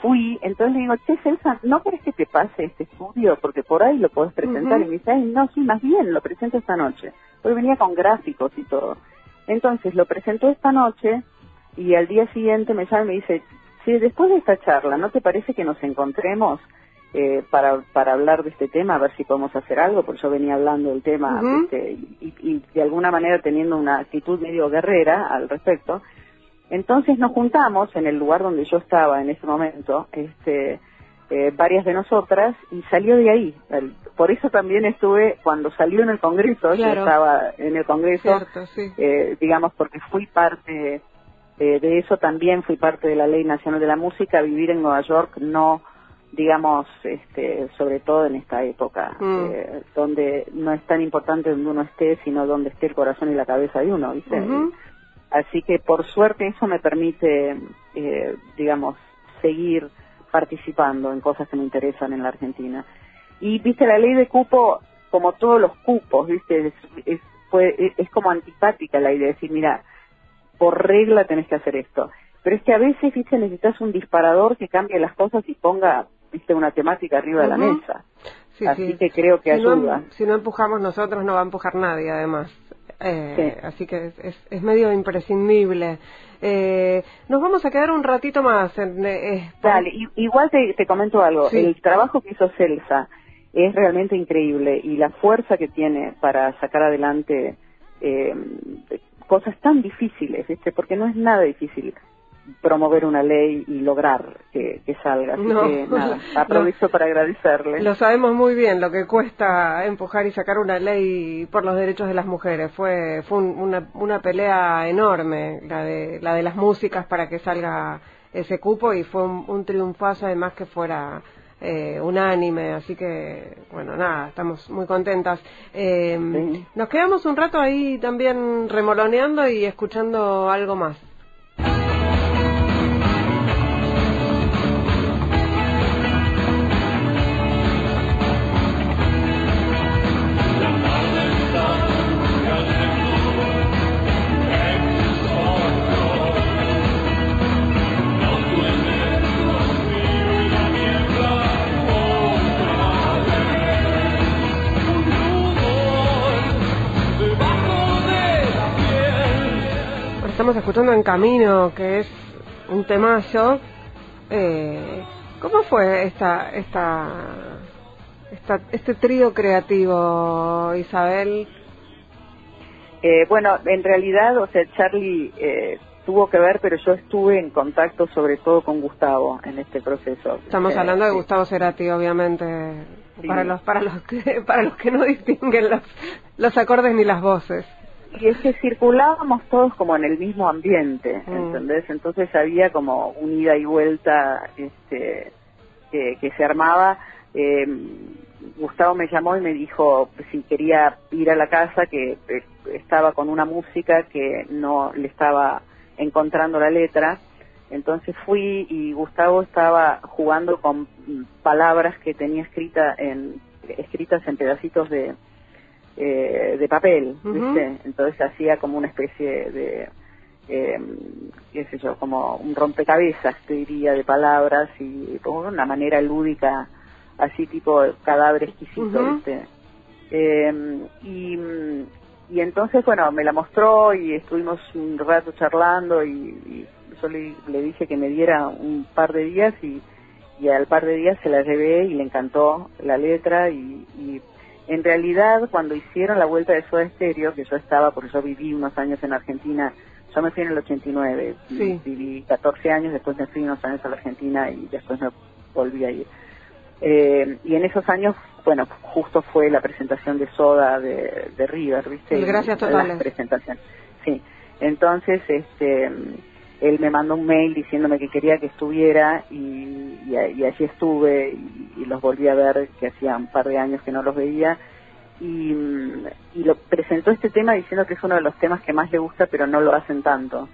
fui, entonces le digo, che, Celsa, ¿no querés que te pase este estudio? Porque por ahí lo podés presentar. Ujú. Y me dice, "Ay, no, sí, más bien, lo presento esta noche. Porque venía con gráficos y todo. Entonces, lo presentó esta noche y al día siguiente me llama y me dice, sí, después de esta charla, ¿no te parece que nos encontremos eh, para, para hablar de este tema, a ver si podemos hacer algo? Porque yo venía hablando del tema. ¿viste? y, y de alguna manera teniendo una actitud medio guerrera al respecto. Entonces nos juntamos en el lugar donde yo estaba en ese momento, este, eh, varias de nosotras, y salió de ahí. El- por eso también estuve, cuando salió en el Congreso, yo Claro. estaba en el Congreso, Cierto, sí. eh, digamos, porque fui parte eh, de eso también, fui parte de la Ley Nacional de la Música, vivir en Nueva York no, digamos, este, sobre todo en esta época, Mm. eh, donde no es tan importante donde uno esté, sino donde esté el corazón y la cabeza de uno, ¿viste? Así que por suerte eso me permite, eh, digamos, seguir participando en cosas que me interesan en la Argentina. Y, viste, la ley de cupo, como todos los cupos, viste, es, es, fue- es- es como antipática la idea de decir, mira, por regla tenés que hacer esto. Pero es que a veces, viste, necesitas un disparador que cambie las cosas y ponga, viste, una temática arriba de la mesa. Sí, Así sí. que creo que si ayuda. si no empujamos nosotros, no va a empujar nadie, además. Eh, Sí. Así que es, es, es medio imprescindible. Eh, nos vamos a quedar un ratito más. En, eh, por- Dale, igual te, te comento algo. El trabajo que hizo Celsa es realmente increíble y la fuerza que tiene para sacar adelante eh, cosas tan difíciles, ¿viste? Porque no es nada difícil promover una ley y lograr que, que salga. Así No. que nada, aprovecho para agradecerle. Lo sabemos muy bien lo que cuesta empujar y sacar una ley por los derechos de las mujeres. Fue fue un- una, una pelea enorme la de la de las músicas para que salga ese cupo y fue un, un triunfazo además que fuera eh, unánime. Así que bueno nada estamos muy contentas. Eh, Sí. Nos quedamos un rato ahí también remoloneando y escuchando algo más. Escuchando En Camino, que es un temazo. Eh, ¿Cómo fue esta esta esta, este trío creativo, Isabel? Eh, bueno, en realidad, o sea, Charlie eh, tuvo que ver, pero yo estuve en contacto sobre todo con Gustavo en este proceso. Estamos Eh, hablando de sí. Gustavo Cerati, obviamente, Sí. para los para los que para los que no distinguen los los acordes ni las voces. Y es que circulábamos todos como en el mismo ambiente, Mm. ¿entendés? Entonces había como un ida y vuelta este, que, que se armaba. Eh, Gustavo me llamó y me dijo si quería ir a la casa, que eh, estaba con una música que no le estaba encontrando la letra. Entonces fui y Gustavo estaba jugando con palabras que tenía escrita en, escritas en pedacitos de, eh, de papel. ¿viste? Entonces hacía como una especie de, eh, qué sé yo, como un rompecabezas, te diría, de palabras y como una manera lúdica, así tipo cadáver exquisito, Ujú. ¿viste? Eh, y, y entonces, bueno, me la mostró y estuvimos un rato charlando y, y yo le, le dije que me diera un par de días y, y al par de días se la llevé y le encantó la letra y, y en realidad cuando hicieron la vuelta de Soda Stereo, que yo estaba, porque yo viví unos años en Argentina, yo me fui en el 89, Sí. viví 14 años, después me fui unos años a la Argentina y después me volví a ir. Eh, y en esos años, bueno, justo fue la presentación de Soda de, de River, ¿viste? El Gracias La Totales. presentación. Sí. Entonces, este, él me mandó un mail diciéndome que quería que estuviera y, y, allí estuve y, y los volví a ver, que hacía un par de años que no los veía. Y, mm, y lo presentó este tema diciendo que es uno de los temas que más le gusta, pero no lo hacen tanto.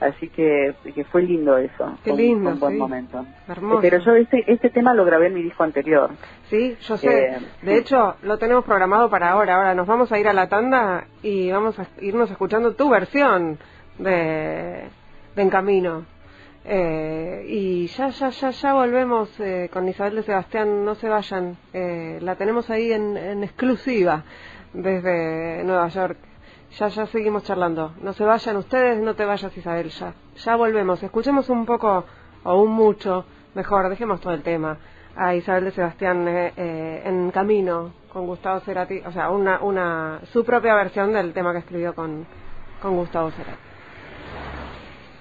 Así que, que fue lindo eso. Qué fue lindo, fue un buen sí. momento. Hermoso. Pero yo este, este tema lo grabé en mi disco anterior. Sí, yo sé. Eh, de sí. hecho, lo tenemos programado para ahora. Ahora nos vamos a ir a la tanda y vamos a irnos escuchando tu versión de, de En Camino. Eh, y ya, ya, ya, ya volvemos eh, con Isabel de Sebastián. No se vayan. Eh, la tenemos ahí en, en exclusiva desde Nueva York. Ya, ya seguimos charlando. No se vayan ustedes, no te vayas Isabel. Ya, ya volvemos. Escuchemos un poco o un mucho, mejor, dejemos todo el tema a Isabel de Sebastián eh, eh, en Camino con Gustavo Cerati, o sea, una, una, su propia versión del tema que escribió con, con Gustavo Cerati.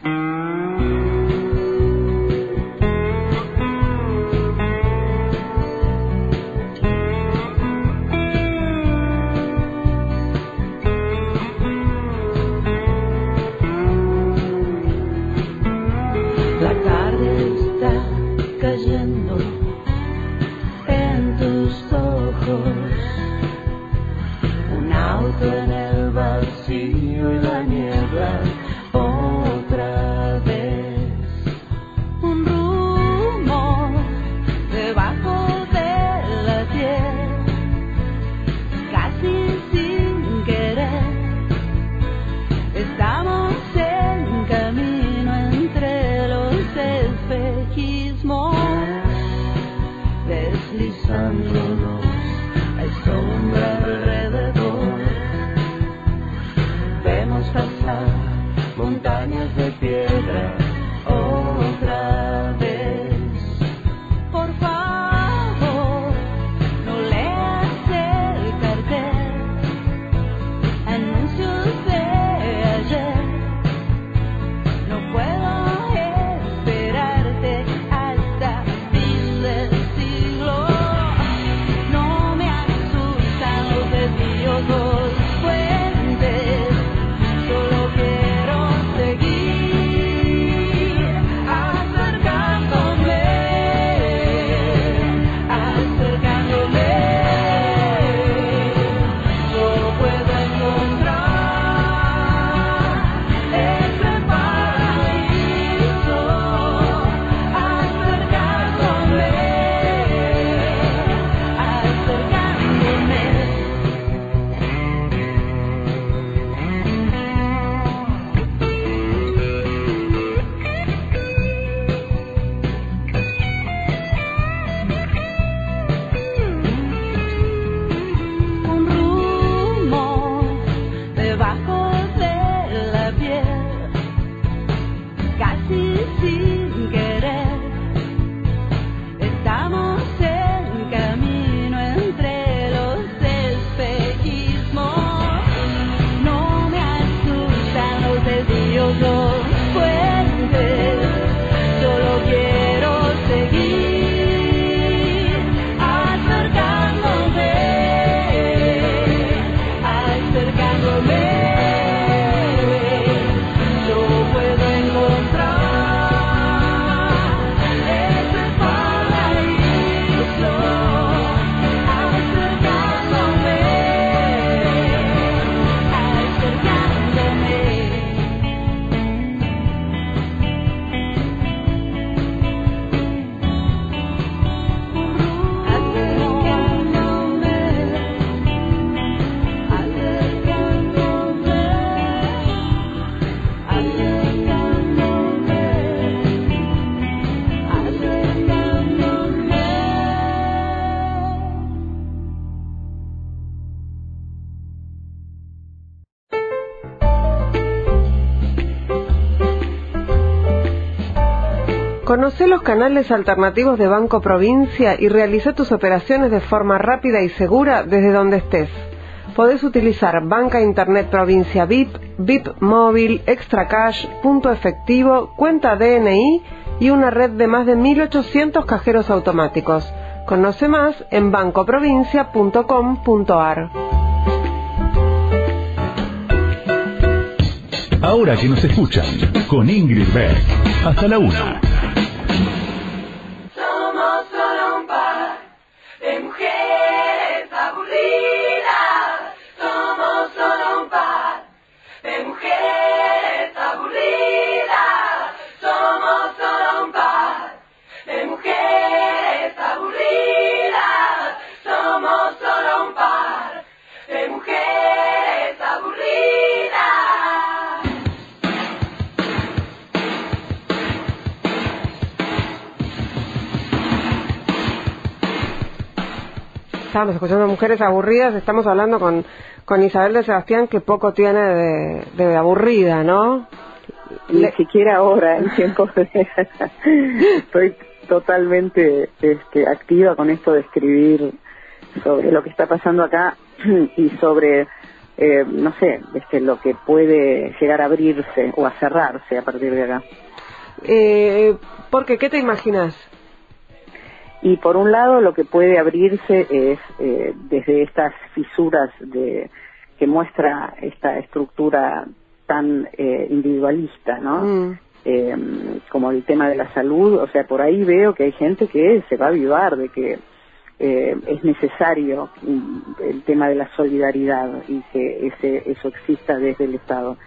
La canales alternativos de Banco Provincia y realiza tus operaciones de forma rápida y segura desde donde estés. Podés utilizar Banca Internet Provincia VIP, VIP Móvil, Extra Cash, Punto Efectivo, cuenta DNI y una red de más de 1.800 cajeros automáticos. Conoce más en bancoprovincia.com.ar. Ahora que nos escuchan, con Ingrid Beck. Hasta la una. Estábamos escuchando Mujeres Aburridas, estamos hablando con, con Isabel de Sebastián, que poco tiene de, de aburrida, ¿no? Ni Le- siquiera ahora, en tiempos de... Estoy totalmente este, activa con esto de escribir sobre lo que está pasando acá y sobre, eh, no sé, este, lo que puede llegar a abrirse o a cerrarse a partir de acá. Eh, porque, ¿qué te imaginas? Y por un lado lo que puede abrirse es eh, desde estas fisuras de que muestra esta estructura tan eh, individualista, ¿no? Mm. Eh, como el tema de la salud, o sea, por ahí veo que hay gente que se va a avivar de que eh, es necesario mm, el tema de la solidaridad y que ese, eso exista desde el Estado.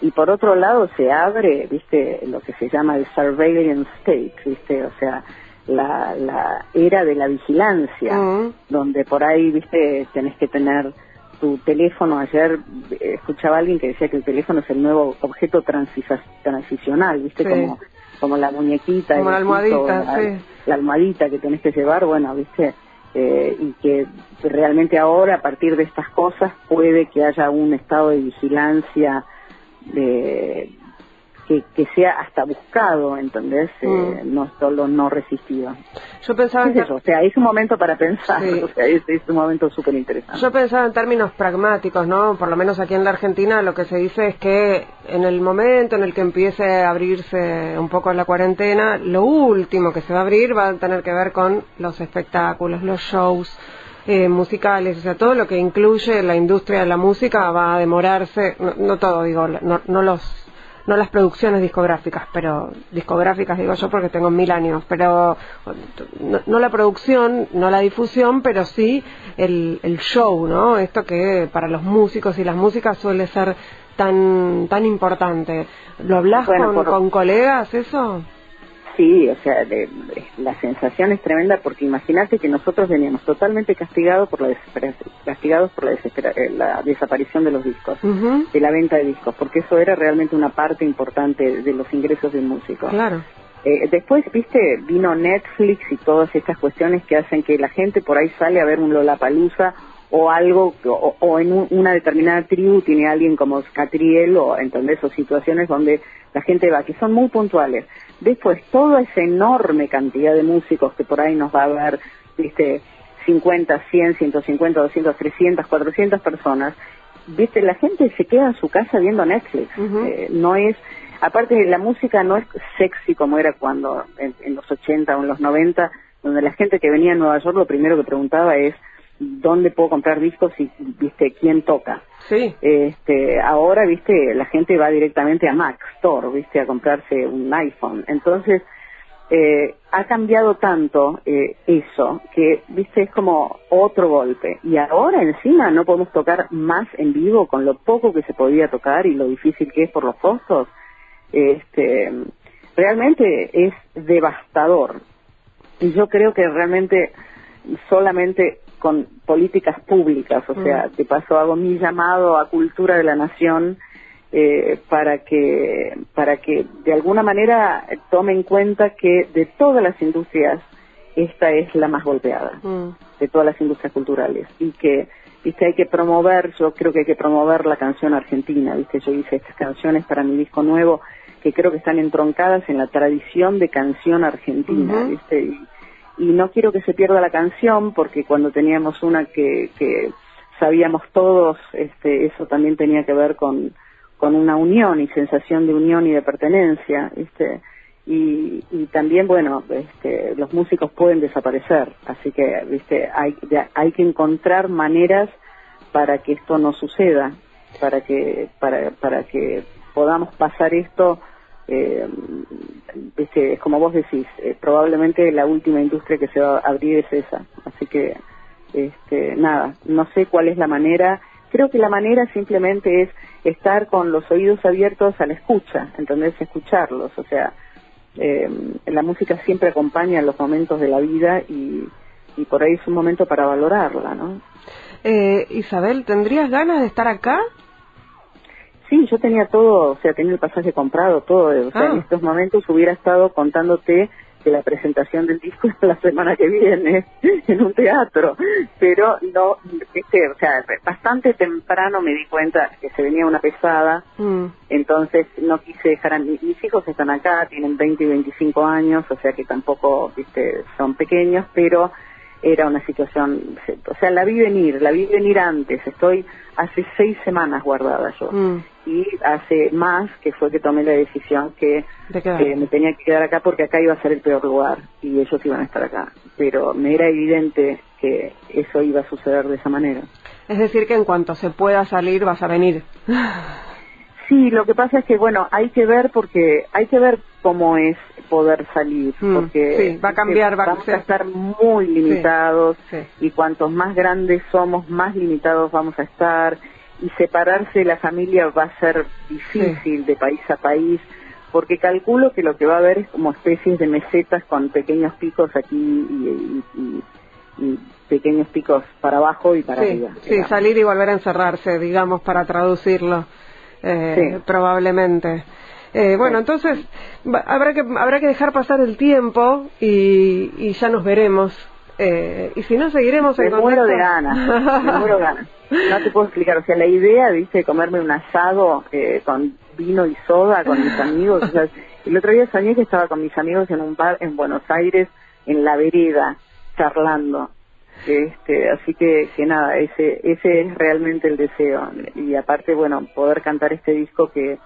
Y por otro lado se abre, viste, lo que se llama el surveillance state, viste, o sea, la, la era de la vigilancia, Mm. donde por ahí, viste, tenés que tener tu teléfono. Ayer eh, escuchaba a alguien que decía que el teléfono es el nuevo objeto transicional, viste, Sí. como como la muñequita, Como la almohadita, la, sí. la almohadita que tenés que llevar, bueno, viste, eh, y que realmente ahora, a partir de estas cosas, puede que haya un estado de vigilancia de, que, que sea hasta buscado, ¿entendés? Eh, Mm. no solo no resistido. Yo pensaba ¿Qué en es eso? O sea, es un momento para pensar, Sí. o sea, es, es un momento súper interesante. Yo pensaba en términos pragmáticos, ¿no? Por lo menos aquí en la Argentina lo que se dice es que en el momento en el que empiece a abrirse un poco la cuarentena, lo último que se va a abrir va a tener que ver con los espectáculos, los shows eh, musicales, o sea, todo lo que incluye la industria de la música va a demorarse, no, no todo digo, no, no los no las producciones discográficas, pero discográficas digo yo porque tengo mil años, pero no, no la producción, no la difusión, pero sí el, el show, ¿no? Esto que para los músicos y las músicas suele ser tan tan importante. ¿Lo hablas Bueno, con, por- con colegas eso? Sí, o sea, de- de- la sensación es tremenda porque imagínate que nosotros veníamos totalmente castigados por la, castigados por la, eh, la desaparición de los discos, Ujú, de la venta de discos, porque eso era realmente una parte importante de los ingresos del músico. Claro. Eh, después, viste, vino Netflix y todas estas cuestiones que hacen que la gente por ahí sale a ver un Lollapalooza o algo, o, o en un- una determinada tribu tiene alguien como Catriel o, ¿entendés? O situaciones donde la gente va, que son muy puntuales. Después, toda esa enorme cantidad de músicos que por ahí nos va a ver, viste, 50, 100, 150, 200, 300, 400 personas, viste, la gente se queda en su casa viendo Netflix. Ujú. Eh, no es, aparte la música no es sexy como era cuando en, en los 80 o en los 90, donde la gente que venía a Nueva York lo primero que preguntaba es dónde puedo comprar discos y viste quién toca. Sí. Este, ahora, viste, la gente va directamente a Mac Store, viste, a comprarse un iPhone. Entonces, eh, ha cambiado tanto eh, eso que, viste, es como otro golpe. Y ahora encima no podemos tocar más en vivo con lo poco que se podía tocar y lo difícil que es por los costos. Este, realmente es devastador. Y yo creo que realmente solamente con políticas públicas, o sea, de paso hago mi llamado a cultura de la nación eh, para que para que de alguna manera tome en cuenta que de todas las industrias esta es la más golpeada Mm. de todas las industrias culturales y que viste hay que promover yo creo que hay que promover la canción argentina viste yo hice estas canciones para mi disco nuevo que creo que están entroncadas en la tradición de canción argentina, ¿viste? Y, y, no quiero que se pierda la canción porque cuando teníamos una que, sabíamos todos, este, eso también tenía que ver con, con una unión y sensación de unión y de pertenencia, ¿viste? Y, y también, bueno, este, los músicos pueden desaparecer, así que, ¿viste? Hay, hay que encontrar maneras para que esto no suceda, para que, para, para que podamos pasar esto eh, es como vos decís, eh, probablemente la última industria que se va a abrir es esa. Así que, este, nada, no sé cuál es la manera. Creo que la manera simplemente es estar con los oídos abiertos a la escucha, entonces escucharlos. O sea, eh, la música siempre acompaña los momentos de la vida y, y por ahí es un momento para valorarla, ¿no? Eh, Isabel, ¿tendrías ganas de estar acá? Sí, yo tenía todo, o sea, tenía el pasaje comprado, todo. O sea, en ah. estos momentos hubiera estado contándote de la presentación del disco la semana que viene en un teatro, pero no, este, o sea, bastante temprano me di cuenta que se venía una pesada, mm. entonces no quise dejar a mis, mis hijos están acá, tienen 20 y 25 años, o sea que tampoco, viste, son pequeños, pero era una situación, o sea, la vi venir, la vi venir antes, estoy hace seis semanas guardada yo. Mm. Y hace más que fue que tomé la decisión que me tenía que quedar acá porque acá iba a ser el peor lugar y ellos iban a estar acá. Pero me era evidente que eso iba a suceder de esa manera. Es decir, que en cuanto se pueda salir vas a venir. Sí, lo que pasa es que, bueno, hay que ver porque hay que ver cómo es poder salir, mm, porque va a cambiar, va vamos a estar muy limitados y cuantos más grandes somos, más limitados vamos a estar y separarse de la familia va a ser difícil de país a país, porque calculo que lo que va a haber es como especies de mesetas con pequeños picos aquí y, pequeños picos para abajo y para arriba. Sí, salir y volver a encerrarse, digamos, para traducirlo eh, probablemente. Eh, bueno, entonces habrá que habrá que dejar pasar el tiempo y, ya nos veremos. Eh, y si no, seguiremos en me muero de ganas, me muero ganas. No te puedo explicar, o sea, la idea, viste, de comerme un asado eh, con vino y soda con mis amigos. o sea, el otro día soñé que estaba con mis amigos en un bar en Buenos Aires, en la vereda, charlando. Este, así que, nada, ese, ese es realmente el deseo. Y aparte, bueno, poder cantar este disco que,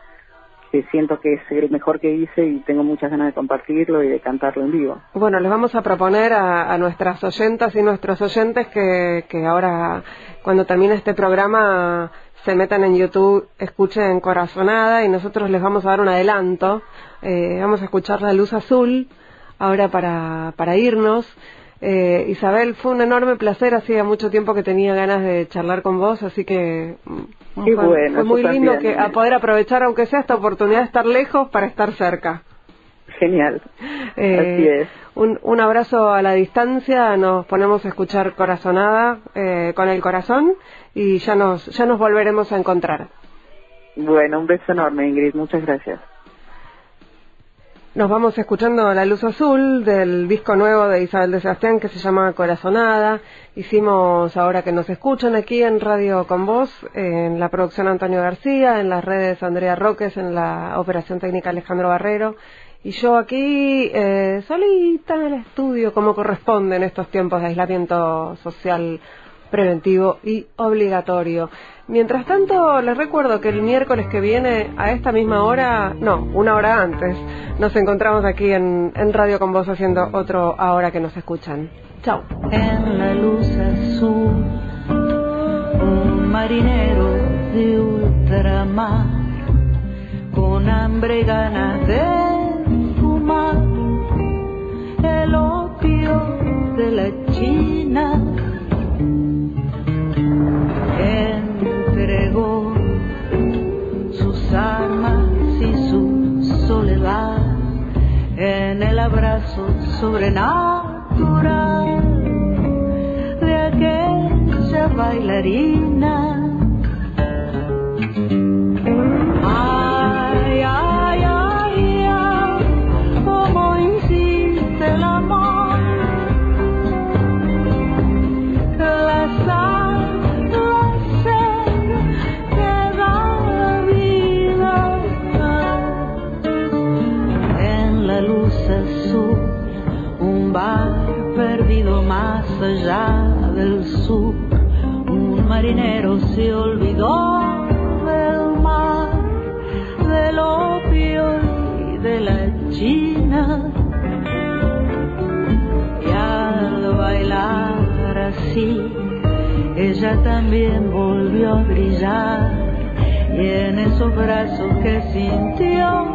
que siento que es el mejor que hice y tengo muchas ganas de compartirlo y de cantarlo en vivo. Bueno, les vamos a proponer a, nuestras oyentas y nuestros oyentes que, que ahora, cuando termine este programa, se metan en YouTube, escuchen Corazonada y nosotros les vamos a dar un adelanto. Eh, vamos a escuchar La Luz Azul ahora para, para irnos. Eh, Isabel, fue un enorme placer, hacía mucho tiempo que tenía ganas de charlar con vos, así que mm, fue, muy lindo que, a poder aprovechar, aunque sea esta oportunidad de estar lejos, para estar cerca. Genial. Eh, así es. Un, un, abrazo a la distancia, nos ponemos a escuchar Corazonada eh, con el corazón y ya nos, ya nos volveremos a encontrar. Bueno, un beso enorme, Ingrid, muchas gracias. Nos vamos escuchando La Luz Azul del disco nuevo de Isabel de Sebastián que se llama Corazonada. Hicimos ahora que nos escuchan aquí en Radio Con Voz, en la producción Antonio García, en las redes Andrea Roques, en la operación técnica Alejandro Barrero. Y yo aquí, eh, solita en el estudio, como corresponde en estos tiempos de aislamiento social preventivo y obligatorio. Mientras tanto, les recuerdo que el miércoles que viene, a esta misma hora, no, una hora antes, nos encontramos aquí en, Radio Con Vos haciendo otro Ahora que nos escuchan. Chao. En la luz azul, un marinero de ultramar, con hambre y ganas de fumar, el opio de la China en el abrazo sobrenatural de aquella bailarina. Más brazos que sintió